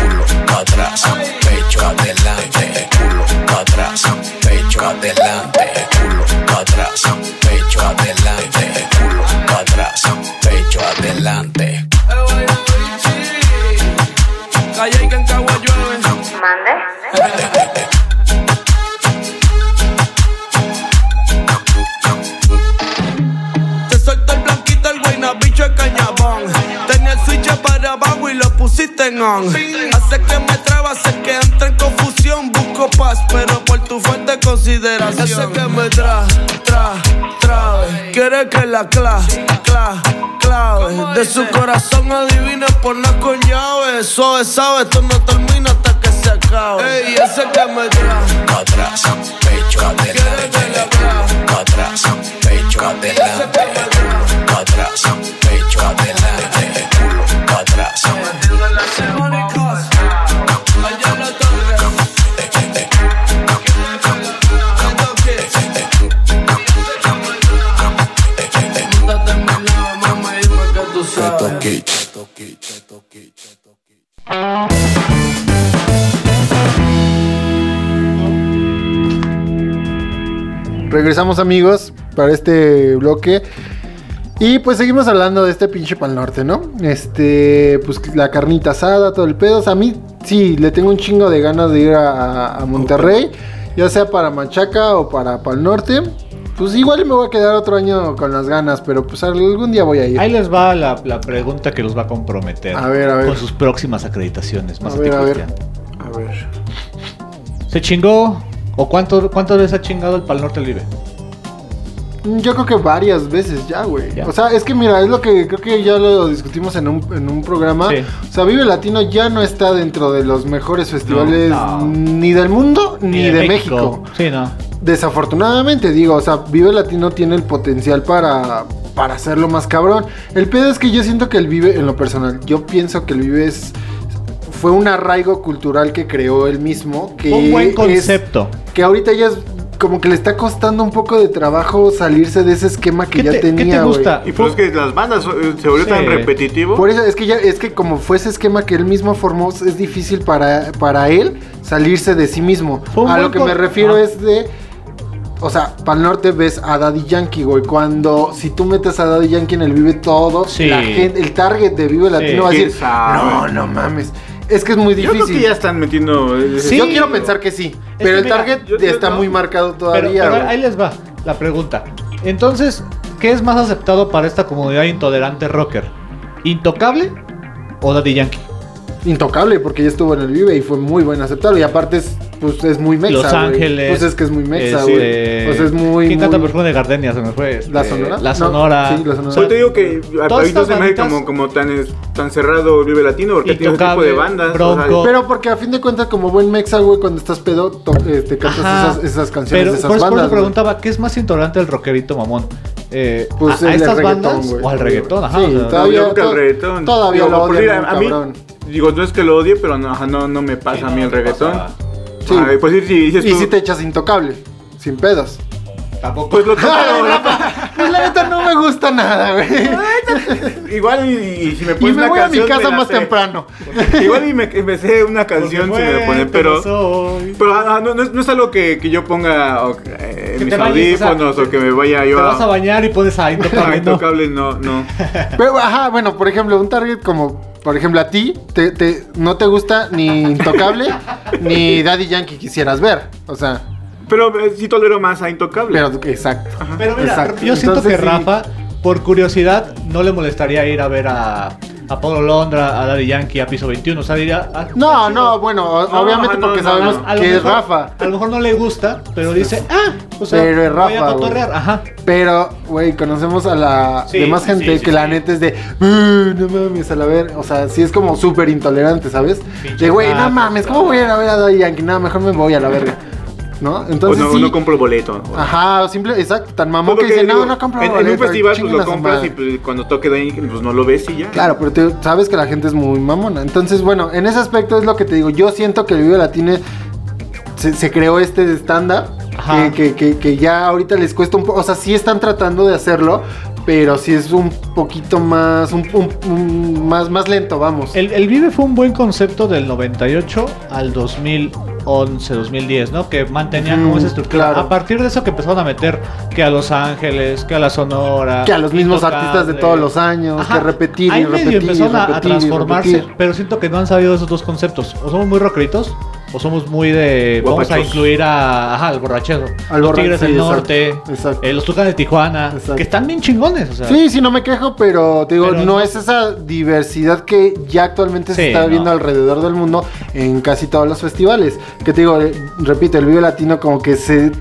culo atrás, pecho adelante, culo atrás, pecho adelante, culo atrás, pecho adelante, culo atrás, pecho adelante. On. Hace que me traba, hace que entre en confusión. Busco paz, pero por tu falta de consideración. Hace que me tra, tra, trabe. Quiere que la cla, cla, clave. De su corazón adivine por no con llave. Suave, sabe, esto no termina hasta que se acabe. Ey, ese que me tra. Atrás, pecho pa' atrás, pecho adelante, Regresamos amigos para este bloque. Y pues seguimos hablando de este pinche pal norte, ¿no? Este, pues la carnita asada, todo el pedo. O sea, a mí sí, le tengo un chingo de ganas de ir a, a Monterrey. Ya sea para Machaca o para Pal Norte. Pues igual me voy a quedar otro año con las ganas, pero pues algún día voy a ir. Ahí les va la, la pregunta que los va a comprometer. A ver, a ver. Con sus próximas acreditaciones. Más A a ver, a ver. Cristian. A ver. ¿Se chingó? ¿O cuánto, cuántas veces ha chingado el Pal Norte el Vive? Yo creo que varias veces ya, güey. O sea, es que mira, es lo que creo que ya lo discutimos en un, en un programa. Sí. O sea, Vive Latino ya no está dentro de los mejores festivales No, no. ni del mundo ni, de, México. Sí, no. Desafortunadamente, digo, o sea, Vive Latino tiene el potencial para, para hacerlo más cabrón. El pedo es que yo siento que el Vive, en lo personal, yo pienso que el Vive es, fue un arraigo cultural que creó él mismo. Que Un buen es- concepto. que ahorita ya es como que le está costando un poco de trabajo salirse de ese esquema que ¿Qué ya te, tenía. ¿qué te gusta? Y pues es que las bandas se volvió Sí. tan repetitivo. Por eso es que ya es que como fue ese esquema que él mismo formó, es difícil para, para él salirse de sí mismo. A lo que me refiero Ajá. es de o sea, para el norte ves a Daddy Yankee, güey. Cuando si tú metes a Daddy Yankee en el Vive todo, Sí. la gente, el target de Vive Latino va a ¿Quién decir, sabe? no, no mames. Es que es muy Yo difícil. creo que ya están metiendo. eh, Sí. Yo quiero pensar que sí, pero que el mira, target yo- yo está no. muy marcado Pero, todavía. pero güey. ahí les va la pregunta. Entonces, ¿qué es más aceptado para esta comunidad intolerante rocker? ¿Intocable o Daddy Yankee? Intocable, porque ya estuvo en el Vive y fue muy buen aceptable. Y aparte es, pues, es muy mexa, Los. Ángeles. Pues es que es muy mexa, este, güey. Pues es muy. ¿Quién canta muy- Perfume de Gardenia? Se me fue. este, ¿La Sonora? La No, Sonora. sí, La Sonora. Solo te digo que ahorita se me como, como tan, es- tan cerrado Vive Latino porque tiene ese tipo de bandas. Pero porque a fin de cuentas, como buen mexa, güey, cuando estás pedo, to- eh, te cantas esas, esas canciones Pero de esas por, por bandas. eso güey. preguntaba, ¿qué es más intolerante el rockerito mamón? Eh, Pues ¿A, a el estas reggaetón, bandas güey. o al reggaetón? Ajá, Sí, o sea, No, todavía- yo to- el reggaetón. todavía Digo, lo por odian a, mí, digo, no es que lo odie, pero no, ajá, no, no me pasa a mí el te reggaetón. Sí. Ay, pues dices Y tú, si te echas intocable, sin pedos. Tampoco. Pues lo Ay, la- pues la neta no me gusta nada, güey. Igual y, y si me Y pones me una voy a mi canción, casa me la más sé. temprano. Igual y me empecé una canción si me la ponen, pero... Pero ah, no, no es, no es algo que, que yo ponga o, eh, Que mis te bañes, o sea, audífonos o, que me vaya Te yo vas a bañar y pones a a intocable, no. intocable, no, no. Pero, ajá, bueno, por ejemplo, un target como, por ejemplo, a ti, te, te- no te gusta ni Intocable ni Daddy Yankee quisieras ver. O sea, Pero eh, sí tolero más a intocable. pero exacto. Pero mira, Exacto. yo siento Entonces, que sí. Rafa, por curiosidad, no le molestaría ir a ver a, a Pablo Londra, a Daddy Yankee, a Piso 21. O sea, diría. ah, No, no, bueno, No, obviamente no, porque no, sabemos no. a lo que es mejor- Rafa. A lo mejor no le gusta, pero dice, ah, o sea, Pero es voy a Rafa, cotorrear. güey. Ajá. Pero, güey, conocemos a la Sí, demás sí, gente sí, sí, que la sí. neta es de, "Uh, no mames, a la ver. O sea, sí es como súper intolerante, ¿sabes? Pinches De, güey, no mames, ¿cómo voy a ir a ver a Daddy Yankee? No, mejor me voy a la verga. ¿No? o Entonces no, sí. no compro boleto. Ajá, o simple, exacto, tan mamón Pues que dice, digo, no, no compro en, en un boleto, festival pues lo compras madre". y pues, cuando toque de ahí pues no lo ves y ya. Claro, pero te- sabes que la gente es muy mamona. Entonces, bueno, en ese aspecto es lo que te digo. Yo siento que el Vive Latino se, se creó este estándar Ajá. que, que, que, que ya ahorita les cuesta un poco. O sea, sí están tratando de hacerlo, pero sí es un poquito más, un, un- un- más, más lento, vamos. El, el Vive fue un buen concepto del 98 al 2011, 2010, ¿no? Que mantenía como esa estructura. claro. A partir de eso que empezaron a meter que a Los Ángeles, que a la Sonora. que a los mismos artistas de todos los años, Ajá. que repetir y repetir y empezaron a- repetir transformarse, repetir. pero siento que no han sabido esos dos conceptos. O somos muy rockeritos, o somos muy de. Vamos a incluir a. Ajá, al borrachero. Al los borra- Tigres sí, del exacto, Norte. exacto. eh, los Tucanes de Tijuana. Exacto. Que están bien chingones. O sea, Sí, sí, no me quejo, pero te digo, Pero no es esa diversidad que ya actualmente se está no. viendo alrededor del mundo en casi todos los festivales. Que te digo, eh, repito, el Vive Latino como que se...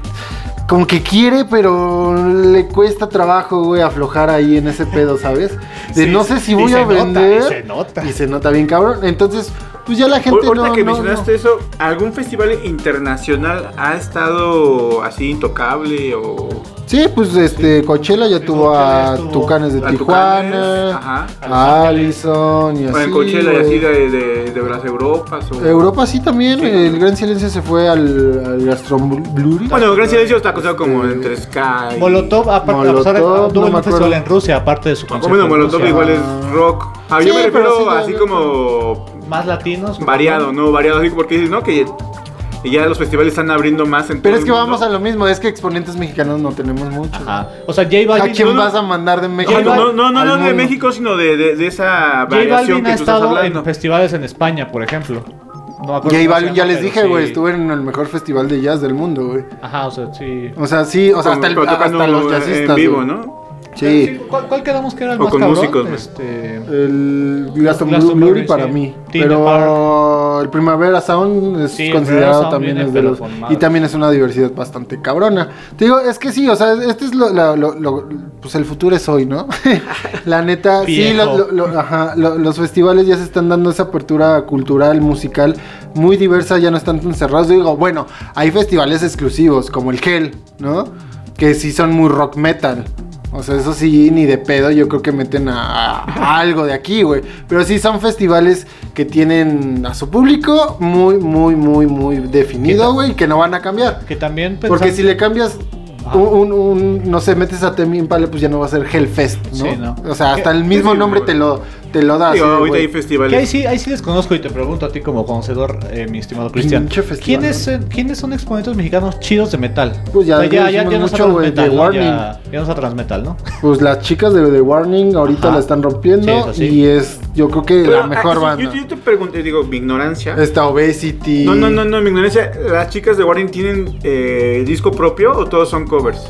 Como que quiere, pero le cuesta trabajo, güey, aflojar ahí en ese pedo, ¿sabes? De Sí, no sé si voy a nota, vender. y se nota. Y se nota bien, cabrón. Entonces, pues ya la gente Ahorita no, que no- mencionaste no. eso, ¿algún festival internacional ha estado así intocable o Sí, pues este Coachella ya Sí, tuvo Coachella a estuvo- Tucanes de a Tucanes? Tijuana, Ajá. a Allison y así. Bueno, en Coachella y así de, de, de las Europas? O... Europa sí también, Sí. el Gran Silencio se fue al, al Gastro Blurry. Bueno, Gran Silencio está acusado como Este, entre Sky. Molotov, aparte, Molotov, tuvo un festival en Rusia, aparte de su concierto. bueno, en Molotov igual es rock. Ah, Sí, yo me refiero sí, así como Más latinos. variado, ¿no? Variado, así porque dices, ¿no? Que y ya los festivales están abriendo más en Pero todo es el que mundo. vamos a lo mismo, es que exponentes mexicanos no tenemos muchos. Ajá. O sea, J ¿A Balvin. quién no, vas a mandar de México? No, no, no, no, de? México, sino de, de, de esa J variación Balvin que ha tú estás estado hablando. en festivales en España, por ejemplo. No J Balvin, ya les dije, sí. güey, estuve en el mejor festival de jazz del mundo, güey. Ajá, o sea, sí. O sea, sí, o sea, hasta, el, hasta los en jazzistas. vivo, güey. ¿no? Sí. ¿Cuál, cuál quedamos que era el O más con cabrón? músicos. Este... El Glastonbury para sí. mí. Tina Pero el Primavera Sound es Sí, considerado Sound también es de los. Y también es una diversidad bastante cabrona. Te digo, es que sí, o sea, este es lo. lo- lo- lo- pues el futuro es hoy, ¿no? La neta, sí, Viejo. lo- lo- lo- ajá, lo- los festivales ya se están dando esa apertura cultural, musical, muy diversa, ya no están tan cerrados. Digo, bueno, hay festivales exclusivos, como el Hell, ¿no? Que sí son muy rock metal. O sea, eso sí, ni de pedo, yo creo que meten a, a algo de aquí, güey. Pero sí son festivales que tienen a su público muy, muy, muy, muy definido, güey, que no van a cambiar. Que también Porque pensando- si le cambias un, un- un- no sé, metes a Temi Impala, pues ya no va a ser Hellfest, ¿no? Sí, ¿no? O sea, hasta ¿Qué- el mismo nombre te lo, te lo da. Digo, así de, ahorita hay festivales. Que ahí sí, ahí sí desconozco y te pregunto a ti como conocedor, eh, mi estimado Cristian. ¿Quiénes, eh, ¿Quiénes son exponentes mexicanos chidos de metal? Pues ya O sea, ya, ya, ya mucho, de ¿no? Warning. Ya, ya no está transmetal, ¿no? Pues las chicas de The Warning ahorita Ajá. la están rompiendo Sí, sí. y es, yo creo que Pero, la mejor ah, banda. Yo, yo te pregunté, digo, mi ignorancia. Esta Obesity. No, no, no, no, mi ignorancia. ¿Las chicas de Warning tienen eh, disco propio o todos son covers?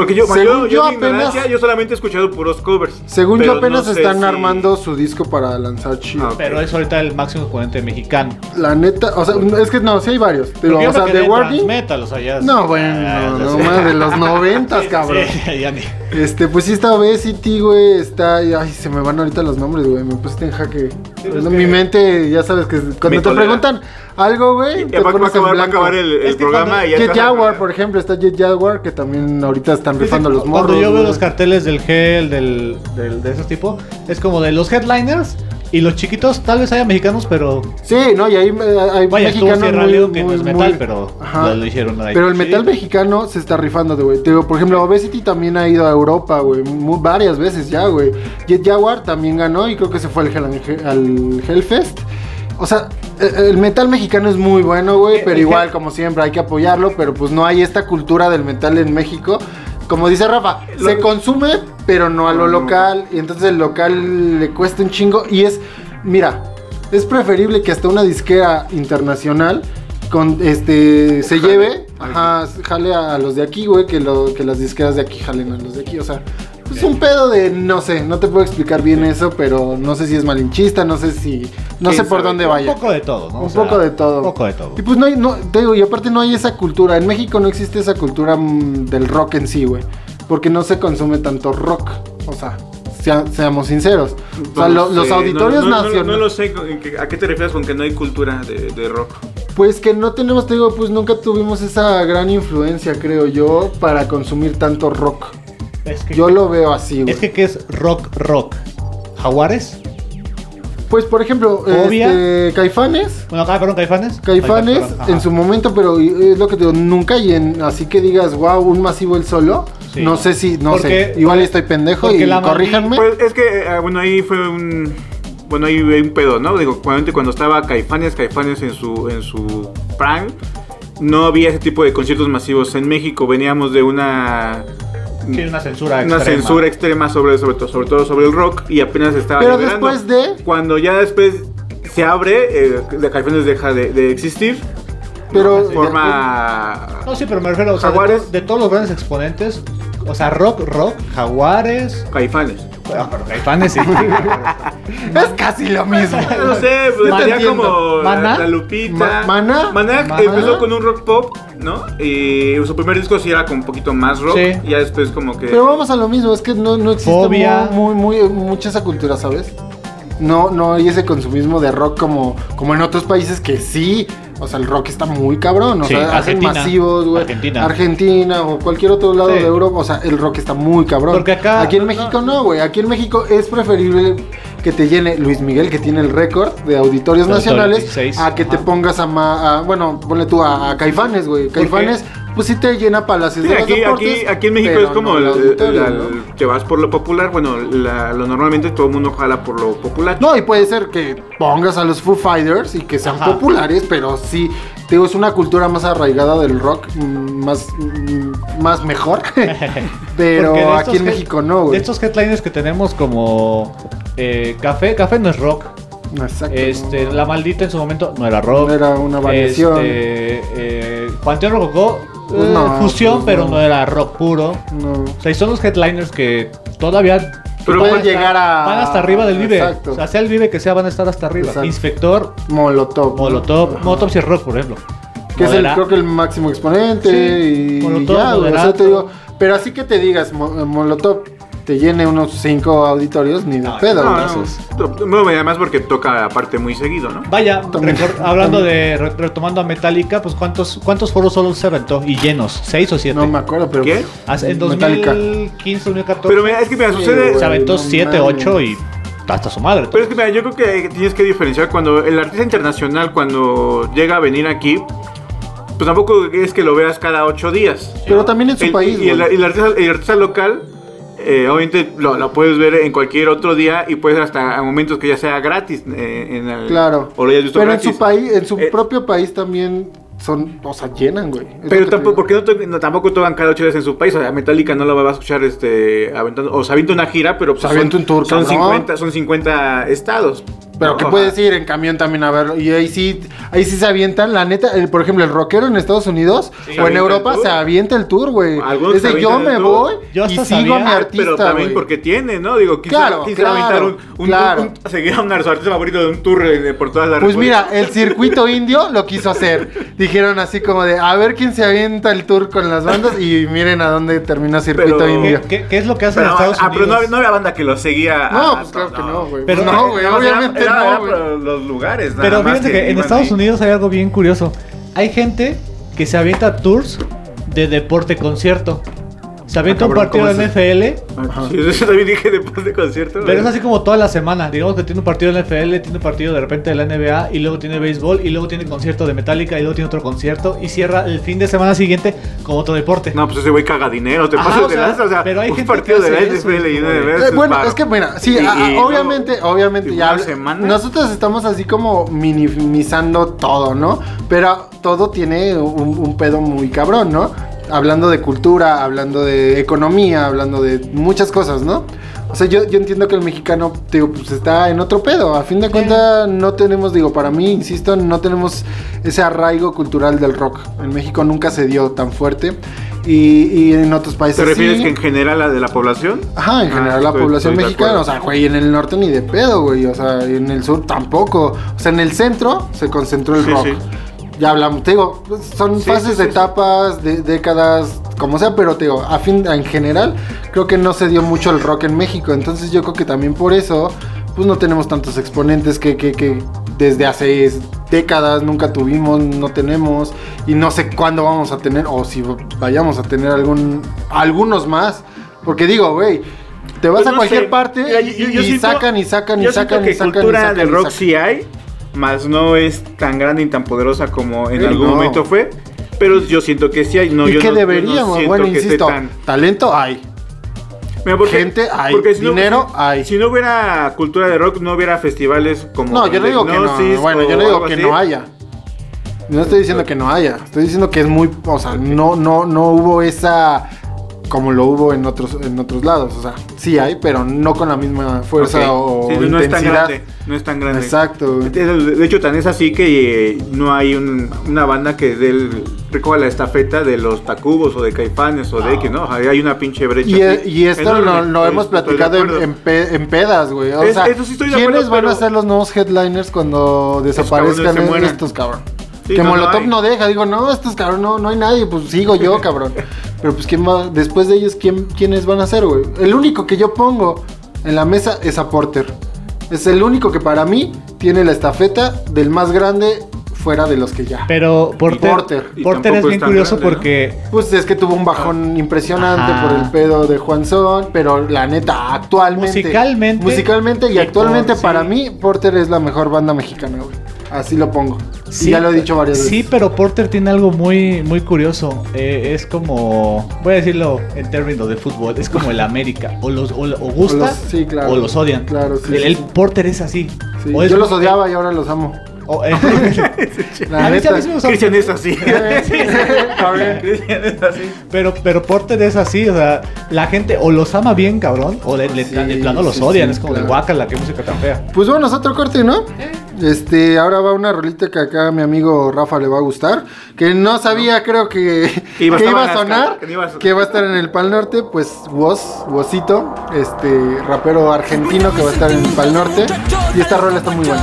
Porque yo, Según yo, mi apenas- yo solamente he escuchado puros covers. Según Pero yo apenas no están si- armando su disco para lanzar chido. Ah. Pero es ahorita el máximo exponente mexicano. La neta, o sea, es que no, sí hay varios. Yo o sea, The Warning. Transmetal, o sea, ya... No, bueno, ya- no, más de los noventas, cabrón. Sí, ya ni... Este, pues sí está Obesity, güey, está... Ay, se me van ahorita los nombres, güey, me pusiste en jaque. Es mi que- mente, ya sabes que cuando Me te tolera. preguntan algo, güey, te va, pones en va a acabar el, programa y ya Jet Jaguar, por ejemplo, está Jet Jaguar, que también ahorita están rifando los morros. Cuando yo veo los carteles del gel, del, del- de ese tipo, es como de los headliners y los chiquitos, tal vez haya mexicanos, pero Sí, no, y ahí eh, hay vaya, mexicanos Sierra muy, que no es metal, muy- pero Ajá. lo, hicieron ahí. Pero el metal chido. mexicano se está rifando, de, güey. Te digo, por ejemplo, Obesity también ha ido a Europa, güey. Varias veces ya, güey. Jet Jaguar también ganó y creo que se fue al, Hell- al Hellfest. O sea, e- el metal mexicano es muy bueno, güey. Pero igual, como siempre, hay que apoyarlo. Pero pues no hay esta cultura del metal en México. Como dice Rafa, se consume, pero no a lo local. Y entonces el local le cuesta un chingo. Y es, mira, es preferible que hasta una disquera internacional con este se Jale. lleve, ajá, jale a los de aquí, güey, que lo que las disqueras de aquí jalen a los de aquí, o sea, es un pedo de no sé, no te puedo explicar bien eso, pero no sé si es malinchista, no sé si no sé ¿Quién por sabe? dónde Un vaya. poco de todo, ¿no? Un O sea, poco de todo. Un poco de todo. Y pues no hay, no, te digo, y aparte no hay esa cultura. En México no existe esa cultura mm, del rock en sí, güey. Porque no se consume tanto rock. O sea, sea- seamos sinceros. O sea, No lo- sé, los auditorios no, no, no, nacionales. No, lo sé, ¿en qué- ¿a qué te refieres con que no hay cultura de, de rock? Pues que no tenemos, te digo, pues nunca tuvimos esa gran influencia, creo yo, para consumir tanto rock. Es que, Yo lo veo así, güey. es que ¿qué es rock rock? ¿Jaguares? Pues, por ejemplo, este, Caifanes. Bueno, acá, perdón, Caifanes. Caifanes Ay, perdón, ajá. en su momento, pero es lo que te digo, nunca y en así que digas, wow, un masivo el solo. Sí, no, sé si, no Porque- sé, igual estoy pendejo y la corríjanme. Pues es que, eh, bueno, ahí fue un. Bueno, ahí hay un pedo, ¿no? Digo, cuando, cuando estaba Caifanes, Caifanes en su, en su prime, no había ese tipo de conciertos masivos en México. Veníamos de una. Sí, una censura Una extrema. censura extrema sobre, sobre, todo, sobre todo sobre el rock y apenas estaba Pero liberando. después de- Cuando ya después se abre, eh, de Caifanes deja de, de existir. Pero- De forma... No, sí, pero me refiero, o sea, de, Jaguares. to- de todos los grandes exponentes, o sea, rock, rock, Jaguares, Caifanes. Ah, pero Caifanes sí. Es casi lo mismo. No sé, pues No sería como la, Lupita. Ma- ¿Maná? Maná ¿Maná? empezó con un rock pop, ¿no? Y su primer disco sí era con un poquito más rock. Sí. Y ya después como que... Pero vamos a lo mismo, es que no, no existe muy, muy, muy- mucha esa cultura, ¿sabes? no, no hay ese consumismo de rock como, como en otros países que sí. O sea, el rock está muy cabrón. O Sí, sea, hacen masivos, güey. Argentina. Argentina o cualquier otro lado Sí. de Europa. O sea, el rock está muy cabrón. Porque acá- Aquí en no, México no, güey. Aquí en México es preferible que te llene Luis Miguel, que tiene el récord de auditorios De nacionales, auditorios, 16, a que te pongas a, ma- a- bueno, ponle tú a, a Caifanes, güey. Caifanes, pues sí te llena palacios Sí, de los aquí, deportes, aquí, aquí en México es como no el, el auditorio, el- ¿no? el- te vas por lo popular. Bueno, la- lo normalmente todo el mundo jala por lo popular. No, y puede ser que pongas a los Foo Fighters y que sean Ajá. populares, pero sí, te digo, es una cultura más arraigada del rock, mm, más, mm, más mejor. pero aquí en México no, De güey. estos headliners que tenemos como eh, Café, Café no es rock. Exacto, Este, no. La Maldita en su momento no era rock. No era una variación. Este, eh, Panteón Rococó, no, fusión, pues pero no. no era rock puro. No. O sea, y son los headliners que todavía Pero van, pueden llegar a- van hasta arriba del Vive. Exacto. O sea, sea el Vive que sea, van a estar hasta arriba. Exacto. Inspector, Molotov. Molotov, Ajá. Molotov es rock, por ejemplo. Que es el, Modera- creo que el máximo exponente Sí, y Molotov, ya, o sea, te digo, pero así que te digas, Mo- Molotov te llene unos cinco auditorios, ni de No, pedo, No, no. Y además porque toca aparte muy seguido, ¿no? Vaya, hablando de, re- retomando a Metallica, pues ¿cuántos, cuántos foros solo se aventó? Y llenos, ¿seis o siete? No me acuerdo, pero ¿Qué? Hace- En Metallica. 2015, 2014. Pero mira, es que mira, sucede. se aventó no 7, mames. 8 y hasta su madre. Pero es que mira, yo creo que tienes que diferenciar cuando el artista internacional, cuando llega a venir aquí, pues tampoco es que lo veas cada ocho días. Pero también en su El- país, Y el, el artista, el artista local, eh, obviamente lo, lo puedes ver en cualquier otro día y puedes hasta a momentos que ya sea gratis. eh, en el, Claro. O lo hayas visto Pero en su país, en su Eh, propio país también son, o sea, llenan, güey. Es Pero te tampoco, porque no, to- no- tampoco tocan cada ocho días en su país. O sea, Metallica no lo va a escuchar este, aventando. O se avienta una gira, pero pues Se avienta un tour, son, cabrón. 50, son 50 estados. Pero ¿no? que puedes ir en camión también a verlo. Y ahí sí, ahí sí se avientan. La neta, el- por ejemplo, el rockero en Estados Unidos o en Europa se avienta el tour, güey. Es de yo me voy Yo y sigo a mi artista, Pero también porque tiene, ¿no? Digo, ¿quién, Claro, va a aventar claro, un, un- claro. un- un- seguir a un artista favorito de un tour eh, por todas las Pues mira, el circuito indio lo quiso hacer. Dijeron así como de, a ver quién se avienta el tour con las bandas y miren a dónde terminó circuito Pero- indio. ¿Qué, es lo que hacen Pero, en Estados ah, pero no, Unidos? no había banda que lo seguía. No, a- pues claro que no, güey. Pero- Pues no, güey, obviamente no, por los lugares. nada Pero fíjense que en Estados ahí. Unidos hay algo bien curioso. Hay gente que se avienta tours de deporte concierto. Se avienta Ah, un partido ¿cómo de es NFL, sí, eso también dije después de concierto. pero es así como toda la semana. Digamos que tiene un partido de NFL, tiene un partido de repente de la NBA, y luego tiene béisbol, y luego tiene concierto de Metallica, y luego tiene otro concierto, y cierra el fin de semana siguiente con otro deporte. No, pues ese güey caga dinero, te o de lanza, o sea, pero hay un gente partido que de la NFL y de veras Eh, bueno, es que mira, sí, Y- a- a- y obviamente, luego, obviamente ya semana. nosotros estamos así como minimizando todo, ¿no? Pero todo tiene un, un pedo muy cabrón, ¿no? Hablando de cultura, hablando de economía, hablando de muchas cosas, ¿no? O sea, yo, yo entiendo que el mexicano, digo, pues está en otro pedo. A fin de cuentas, no tenemos, digo, para mí, insisto, no tenemos ese arraigo cultural del rock. En México nunca se dio tan fuerte. Y, y en otros países ¿Te refieres sí. que en general la de la población? Ajá, en Ah, general la estoy- población estoy mexicana, o sea, güey, en el norte ni de pedo, güey, o sea, en el sur tampoco. O sea, en el centro se concentró el Sí, rock. sí. Ya hablamos, te digo, son Sí, fases, sí, sí, etapas, de, décadas, como sea, pero te digo, a fin, en general, creo que no se dio mucho el rock en México. Entonces yo creo que también por eso, pues no tenemos tantos exponentes que, que, que desde hace décadas nunca tuvimos, no tenemos, y no sé cuándo vamos a tener, o si vayamos a tener algún, algunos más. Porque digo, güey, te vas Pues a no cualquier sé. parte Mira, y, yo- yo y siento- sacan y sacan y yo sacan y sacan. y cultura sacan del y rock sí hay, más no es tan grande ni tan poderosa como en Sí, algún no. momento fue. Pero yo siento que sí hay. No, y yo que no- yo no deberíamos, bueno, que insisto, tan- talento hay. Mira, porque- Gente hay, porque si no- dinero hay. Si no hubiera cultura de rock, no hubiera festivales como. No, yo no digo que no. Bueno, yo no digo que así. no haya. No estoy diciendo que no haya. Estoy diciendo que es muy, o sea, no, no, no hubo esa como lo hubo en otros, en otros lados. O sea, sí hay, pero no con la misma fuerza o. Sí, no es tan intensidad. grande. No es tan grande. Exacto. De hecho, tan es así que eh, no hay un- una banda que dé el, recoja la estafeta de los Tacubos o de Caifanes o de que no, hay una pinche brecha. Y, y esto lo, lo hemos platicado en, en pe- en pedas, güey. O Es- sea, eso sí ¿quiénes acuerdo, van a ser los nuevos headliners cuando desaparezcan estos cabrón? Sí, que no, Molotov no, deja, digo, no, estos cabrón, no, no hay nadie, pues sigo yo, cabrón. Pero pues quién va, después de ellos, ¿quién, ¿quiénes van a ser, güey? El único que yo pongo en la mesa es a Porter. Es el único que para mí tiene la estafeta del más grande fuera de los que ya. Pero Porter, Porter. Y Porter es bien curioso grande, ¿no? porque Pues es que tuvo un bajón impresionante Ajá. por el pedo de Juanzón, pero la neta, actualmente. Musicalmente. Musicalmente y Y actualmente por- para sí. mí, Porter es la mejor banda mexicana, güey. Así lo pongo. y ya lo he dicho varias veces. Sí, pero Porter tiene algo muy, muy curioso. Eh, es como, voy a decirlo en términos de fútbol, es como el América. O los o, o gusta O los- sí, claro. o los odian. Claro, sí, el, sí, el sí. Porter es así. Sí, O es- Yo los odiaba y ahora los amo. O- eh, La a mí sí- a neta. mí sí me gusta Cristian es así. A ver. Cristian es así. Pero, pero Porter es así, o sea, la gente o los ama bien, cabrón, o de, de- Sí, de plano los sí, odian. sí, es como claro. de guacala, qué música tan fea. Pues bueno, es otro corte, ¿no? Este, ahora va una rolita que acá a mi amigo Rafa le va a gustar. Que no sabía, creo que, que iba iba, a a estar en sonar. las- que iba a sonar. Que va a estar en el Pal Norte. Pues Woz, Wozito, este rapero argentino que va a estar en el Pal Norte. Y esta rola está muy buena.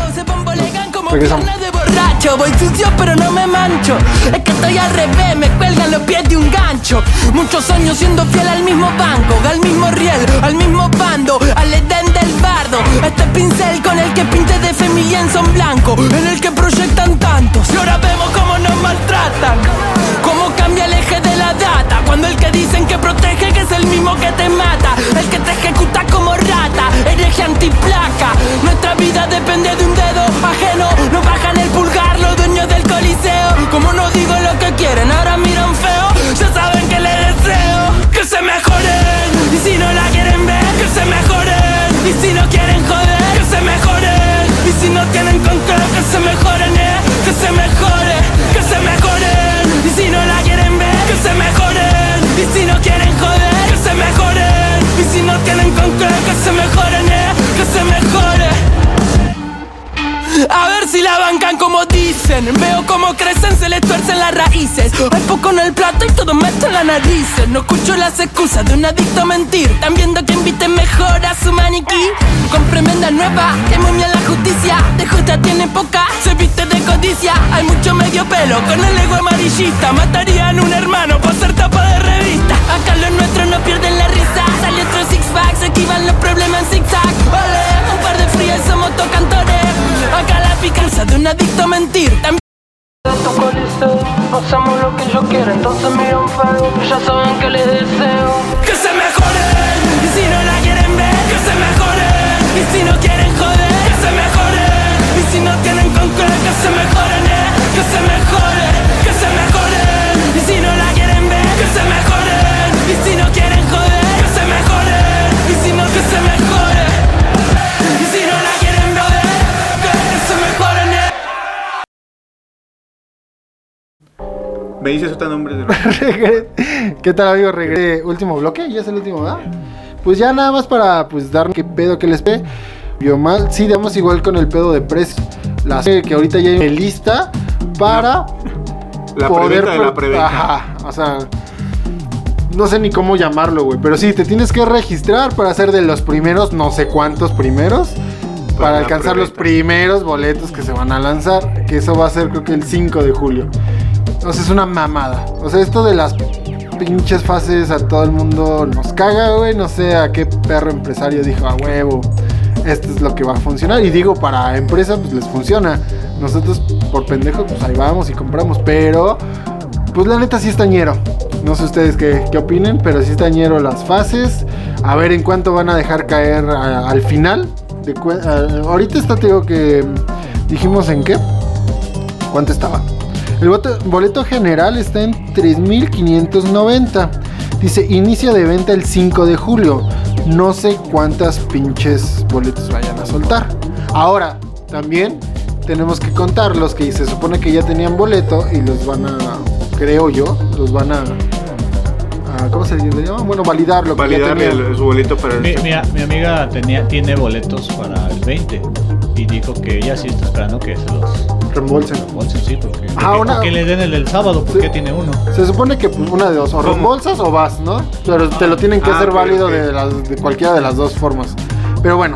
Regresamos. de borracho, voy sucio pero no me mancho. Es que estoy al revés, me cuelgan los pies de un gancho. Muchos años siendo fiel al mismo banco, al mismo riel, al mismo bando, al edén del bardo. Este pincel con el que pinte de lienzo en blanco, en el que proyectan tantos. Y ahora vemos cómo nos maltratan. Cambia el eje de la data. Cuando el que dicen que protege, que es el mismo que te mata. El que te ejecuta como rata, hereje antiplaca. Nuestra vida depende de un dedo ajeno. Nos bajan el pulgar los dueños del coliseo. Como no digo lo que quieren, ahora miran feo. Ya saben que les deseo que se mejoren. Y si no la quieren ver, que se mejoren. Y si no quieren joder, que se mejoren. Y si no tienen con que se mejoren, Veo cómo crecen, se les tuercen las raíces. Hay poco en el plato y todo meto en la nariz. No escucho las excusas de un adicto a mentir. Están viendo que inviten mejor a su maniquí. Con premenda nueva, que momia la justicia. De justa tiene poca, se viste de codicia. Hay mucho medio pelo con el ego amarillista. Matarían un hermano por ser tapa de revista. Acá los nuestros no pierden la risa. Sale otro six pack, se los problemas en. Ole, un par de frías somos tocantores. Acá la picanza de un adicto a mentir. También Hacemos lo que yo quiero, entonces miran feo Ya saben que les deseo Que se mejoren Y si no la quieren ver, que se mejoren Y si no quieren joder, que se mejoren Y si no tienen con qué, que se mejoren, eh Que se mejoren, Me dices otro nombre de Regre- ¿Qué tal, amigo? Regresé. Último bloque, ya es el último, ¿verdad? Pues ya nada más para pues dar qué pedo que les pe. Vio mal. Sí, damos igual con el pedo de precio. La que ahorita ya hay lista para la poder. de la pre- preventa. Ajá, o sea. No sé ni cómo llamarlo, güey. Pero sí, te tienes que registrar para ser de los primeros, no sé cuántos primeros. Para, alcanzar los primeros boletos que se van a lanzar. Que eso va a ser, creo que el 5 de julio. O sea, es una mamada. O sea, esto de las pinches fases a todo el mundo nos caga, güey. No sé a qué perro empresario dijo a huevo. Esto es lo que va a funcionar. Y digo, para empresa, pues les funciona. Nosotros, por pendejos, pues ahí vamos y compramos. Pero, pues la neta sí está ñero. No sé ustedes qué, qué opinen, pero sí está ñero las fases. A ver en cuánto van a dejar caer al final. Ahorita está, te que. Dijimos en qué. ¿Cuánto estaba? El bote- boleto general está en 3.590. Dice, inicio de venta el 5 de julio. No sé cuántas pinches boletos vayan a soltar. Ahora, también tenemos que contar los que se supone que ya tenían boleto y los van a, creo yo, los van a... ¿Cómo se le llama? Bueno, validar lo que ya Validar su boleto para el Mi, mi- mi amiga tenía, tiene boletos para el 20 y dijo que ella sí está esperando que se los Reembolsen. reembolsen, sí, porque, Ah, porque- una- porque le den el del sábado, porque Sí. tiene uno. Se supone que pues, una de dos, o ¿Cómo? reembolsas o vas, ¿no? Pero te lo tienen que Ah, hacer válido. De, las- de cualquiera de las dos formas. Pero bueno,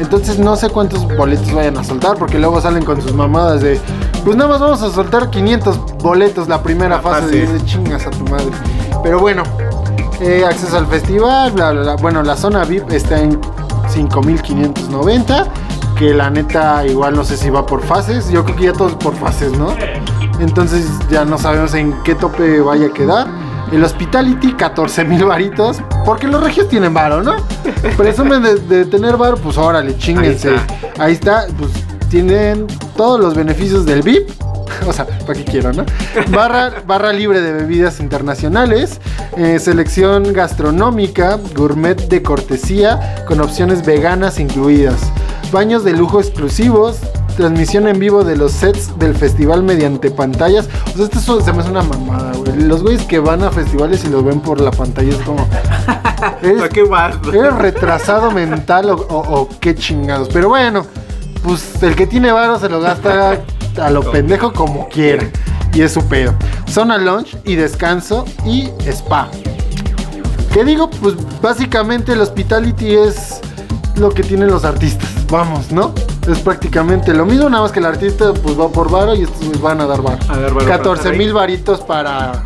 entonces no sé cuántos boletos vayan a soltar, porque luego salen con sus mamadas de, pues nada más vamos a soltar 500 boletos la primera La fase, fase. de de chingas a tu madre. Pero bueno, eh, acceso al festival, bla, bla, bla. Bueno, la zona VIP está en 5590. Que la neta igual no sé si va por fases, yo creo que ya todos por fases, ¿no? Entonces ya no sabemos en qué tope vaya a quedar. El Hospitality, 14 mil varitos. Porque los regios tienen varo, ¿no? Presumen de, de tener varo, pues órale, chinguense. Ahí está. pues tienen todos los beneficios del VIP. O sea, para qué quiero, ¿no? Barra, barra libre de bebidas internacionales, eh, selección gastronómica, gourmet de cortesía, con opciones veganas incluidas, baños de lujo exclusivos, transmisión en vivo de los sets del festival mediante pantallas. O sea, esto es- se me hace una mamada, güey. Los güeyes que van a festivales y lo ven por la pantalla es como. ¿A qué? ¿Eres retrasado mental o, o- o qué chingados? Pero bueno, pues el que tiene varo se lo gasta a lo pendejo como quiera. Y es su pedo. Zona lunch y descanso y spa. ¿Qué digo? Pues básicamente el hospitality es lo que tienen los artistas. Vamos, ¿no? Es prácticamente lo mismo, nada más que el artista pues va por varo y estos van a dar varo. A dar varo para 14 estar ahí. mil varitos para,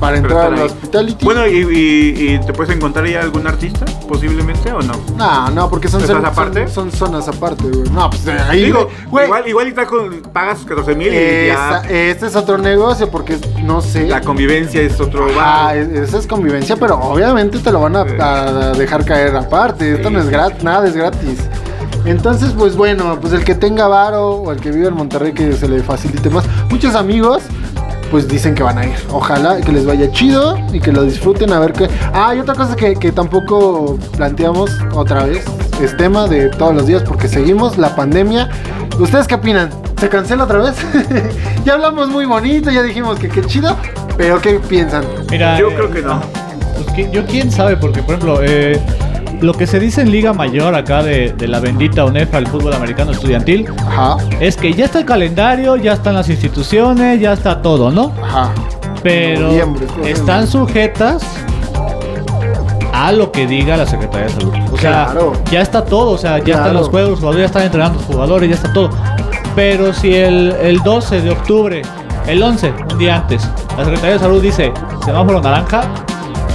para entrar al hospitality. Bueno, ¿y, y, y te puedes encontrar ya algún artista? Posiblemente o no. No, no, porque son, ¿Estás son, aparte? son, son zonas aparte, güey. No, pues ahí, Digo, güey. igual, igual y con- pagas 14 mil y ya este es otro negocio porque no sé. la convivencia es otro Ah, esa es convivencia, pero obviamente te lo van a, a dejar caer aparte. Esto no es gratis, nada es gratis. Entonces, pues bueno, pues el que tenga varo o el que vive en Monterrey que se le facilite más. Muchos amigos, pues dicen que van a ir. Ojalá que les vaya chido y que lo disfruten a ver qué. Ah, y otra cosa que, que tampoco planteamos otra vez. Es tema de todos los días porque seguimos la pandemia. ¿Ustedes qué opinan? ¿Se cancela otra vez? ya hablamos muy bonito, ya dijimos que qué chido. Pero ¿qué piensan? Mira, Yo eh, creo que no. Pues, ¿qui- yo quién sabe, porque por ejemplo, eh, lo que se dice en Liga Mayor acá de, de la bendita UNEFA, el fútbol americano estudiantil, Ajá, es que ya está el calendario, ya están las instituciones, ya está todo, ¿no? ajá. Pero están sujetas a lo que diga la Secretaría de Salud. O sea, Claro. ya está todo, o sea, ya Claro. están los juegos, los jugadores ya están entrenando, los jugadores, ya está todo. Pero si el, el 12 de octubre, el 11, un día antes, la Secretaría de Salud dice semáforo naranja,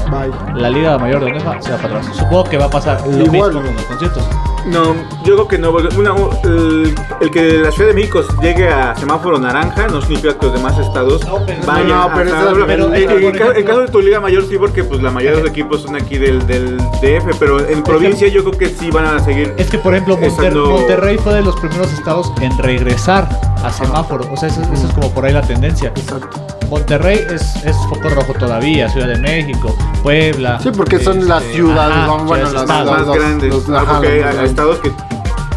Bye. la Liga Mayor de UNEFA se va para atrás. Supongo que va a pasar lo Igual. mismo con los conciertos. No, yo creo que no. porque una- el, el que la Ciudad de México llegue a semáforo naranja no significa que los demás estados pero- vayan No, a pero hacerlo. pero- ejemplo- caso de tu Liga Mayor sí, porque pues la mayoría de los equipos son aquí del, del DF, pero en provincia yo creo que sí van a seguir. Es que, por ejemplo, Monter- Estando- Monterrey fue de los primeros estados en regresar a semáforo. O sea, eso, eso es como por ahí la tendencia. Exacto. Monterrey es, es foco rojo todavía, Ciudad de México, Puebla. Sí, porque son las ciudades, ajá, son, bueno, ciudades, las- estados. más los- grandes. los- ajá, porque los hay, grandes. estados que,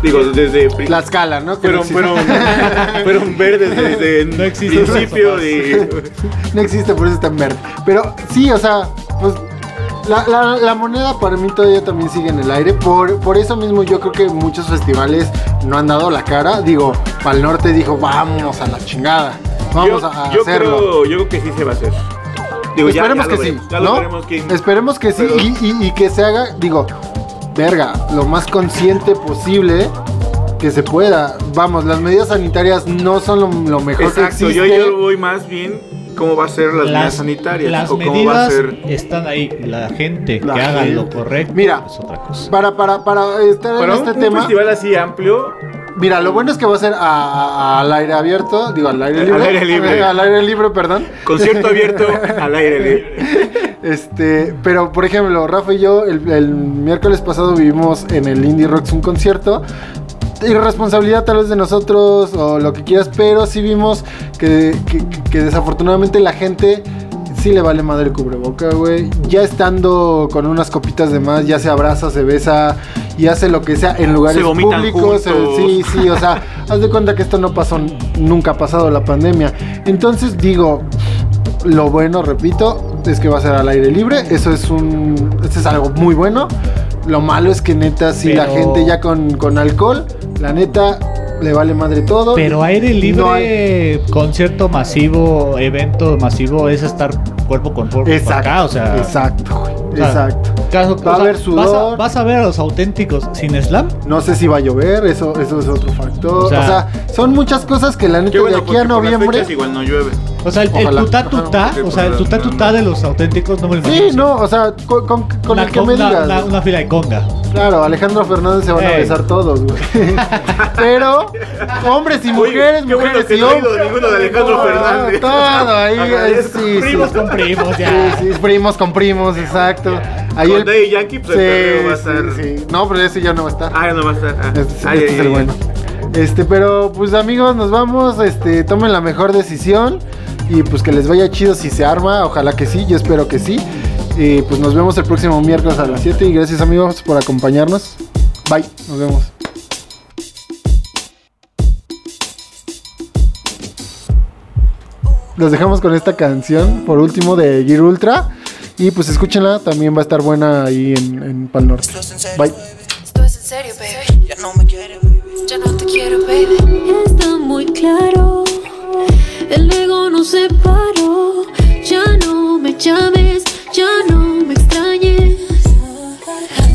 digo, desde. La escala, ¿no? Que no fueron, fueron, fueron verdes desde el No existe principio de. No existe, por eso está en verde. Pero sí, o sea, pues la, la- la moneda para mí todavía también sigue en el aire. Por, por eso mismo yo creo que muchos festivales no han dado la cara. Digo, Pal Norte dijo, vamos a la chingada. Vamos yo, a, yo hacerlo. creo, yo creo que sí se va a hacer. Digo, ya- Esperemos ya lo que sí, veremos, Ya lo ¿no? veremos quién- Esperemos que sí Pero- y, y- y que se haga, digo, verga, lo más consciente posible que se pueda. Vamos, las medidas sanitarias no son lo, lo mejor Exacto, que yo, existe. yo voy más bien cómo va a ser las, medidas sanitarias las o cómo va a medidas ser. están ahí. La gente La que haga lo correcto Mira, es otra cosa. Para, para, para estar Para en un, este un tema, festival así amplio, mira, lo bueno es que va a ser a- a- al aire abierto, digo, al aire Al libre. aire libre. al aire libre, perdón. concierto abierto al aire libre. Este, pero por ejemplo, Rafa y yo el, el miércoles pasado vivimos en el Indie Rocks un concierto. Irresponsabilidad tal vez de nosotros o lo que quieras, pero sí vimos que, que- que desafortunadamente la gente sí le vale madre el cubreboca, güey. Ya estando con unas copitas de más, ya se abraza, se besa y hace lo que sea en lugares Se públicos. se- juntos. sí, sí, o sea, haz de cuenta que esto no pasó, nunca ha pasado la pandemia. Entonces digo, lo bueno, repito, es que va a ser al aire libre. Eso es un. Eso es algo muy bueno. Lo malo es que neta, si la gente ya con, con alcohol, la neta, le vale madre todo. Pero aire libre, No hay- concierto masivo, evento masivo, es estar cuerpo con cuerpo Exacto. acá, o sea. exacto, güey, sea, exacto. Va a o sea, haber ¿vas a, sudor. vas a ver a los auténticos sin slam? No sé si va a llover, eso, eso es otro factor. O O sea, son muchas cosas que la neta bueno, de aquí a noviembre. igual no llueve. O sea, el, el tutá tutá, o sea, el tutá tutá de los auténticos no me lo Sí, imagino. no, o sea, con, con- con Una, el que me digas. una- una fila de conga. Claro, Alejandro Fernández se van a Ey. besar todos, güey. Pero, hombres y mujeres, qué bueno mujeres que y no ha ido hombres. ninguno de Alejandro Fernández. Todo ahí, Agradezco. sí, sí. Primos con primos, Sí, ya. sí, primos con primos, exacto. Ahí Con el Daddy Yankee, pues, el perreo va a estar- sí, sí. No, pero ese ya no va a estar. Ah, ya no va a estar. Ah. Este, sí, Ay, este ay, es el ay, bueno. Este, pero pues amigos, nos vamos, este, tomen la mejor decisión y pues que les vaya chido si se arma, ojalá que sí, yo espero que sí. Y pues nos vemos el próximo miércoles a las 7 y gracias amigos por acompañarnos. Bye, nos vemos. Los dejamos con esta canción, por último, de Gear Ultra. Y pues escúchenla, también va a estar buena ahí en, en Pal Norte. Bye. Esto es en serio, baby. Ya no me quiere, baby. Ya no te quiero, baby. Está muy claro. El nos separó. Ya no me llames, ya no me extrañes.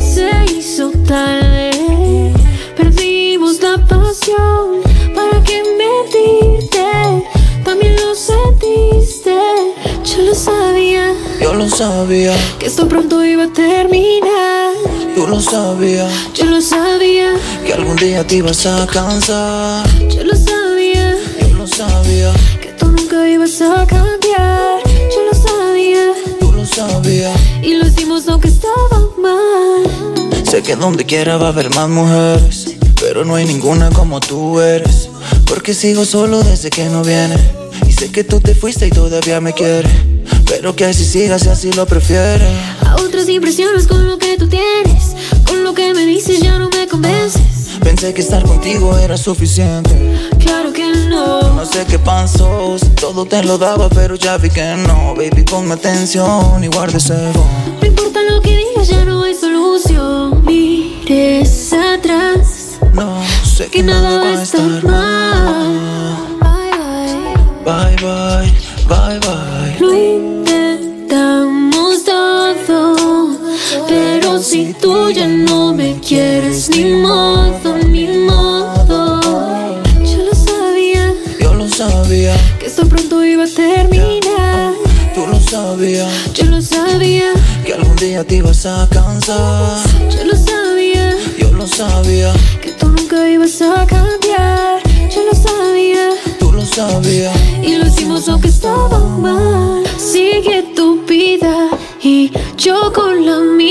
Se hizo tarde. Perdimos la pasión. ¿Para qué mentirte? También lo sentiste. Yo lo sabía Yo lo sabía, que esto pronto iba a terminar. tú lo sabías, Yo lo sabía, que algún día te ibas a cansar. yo lo sabía. Yo lo sabía, ibas a cambiar. Yo lo sabía. tú lo sabías. Y lo hicimos aunque estaba mal. Sé que donde quiera va a haber más mujeres, pero no hay ninguna como tú eres. Porque sigo solo desde que no viene. Y sé que tú te fuiste y todavía me quieres. Pero que así sigas y así lo prefieres. A otras impresiones con lo que tú tienes. Con lo que me dices ya no me convences. Pensé que estar contigo era suficiente. Que no. Sé qué pasó, si todo te lo daba, pero ya vi que no. Baby, ponme atención y guarda ese. No importa lo que digas, ya no hay solución. Mires atrás. No sé Que nada va a estar mal. Bye bye. Bye, bye, bye, bye. Esto pronto iba a terminar. tú lo sabías. Yo lo sabía, Que algún día te ibas a cansar. yo lo sabía, Yo lo sabía, que tú nunca ibas a cambiar. Yo lo sabía, tú lo sabías. y lo hicimos aunque estaba mal. Sigue tu vida y yo con la mía,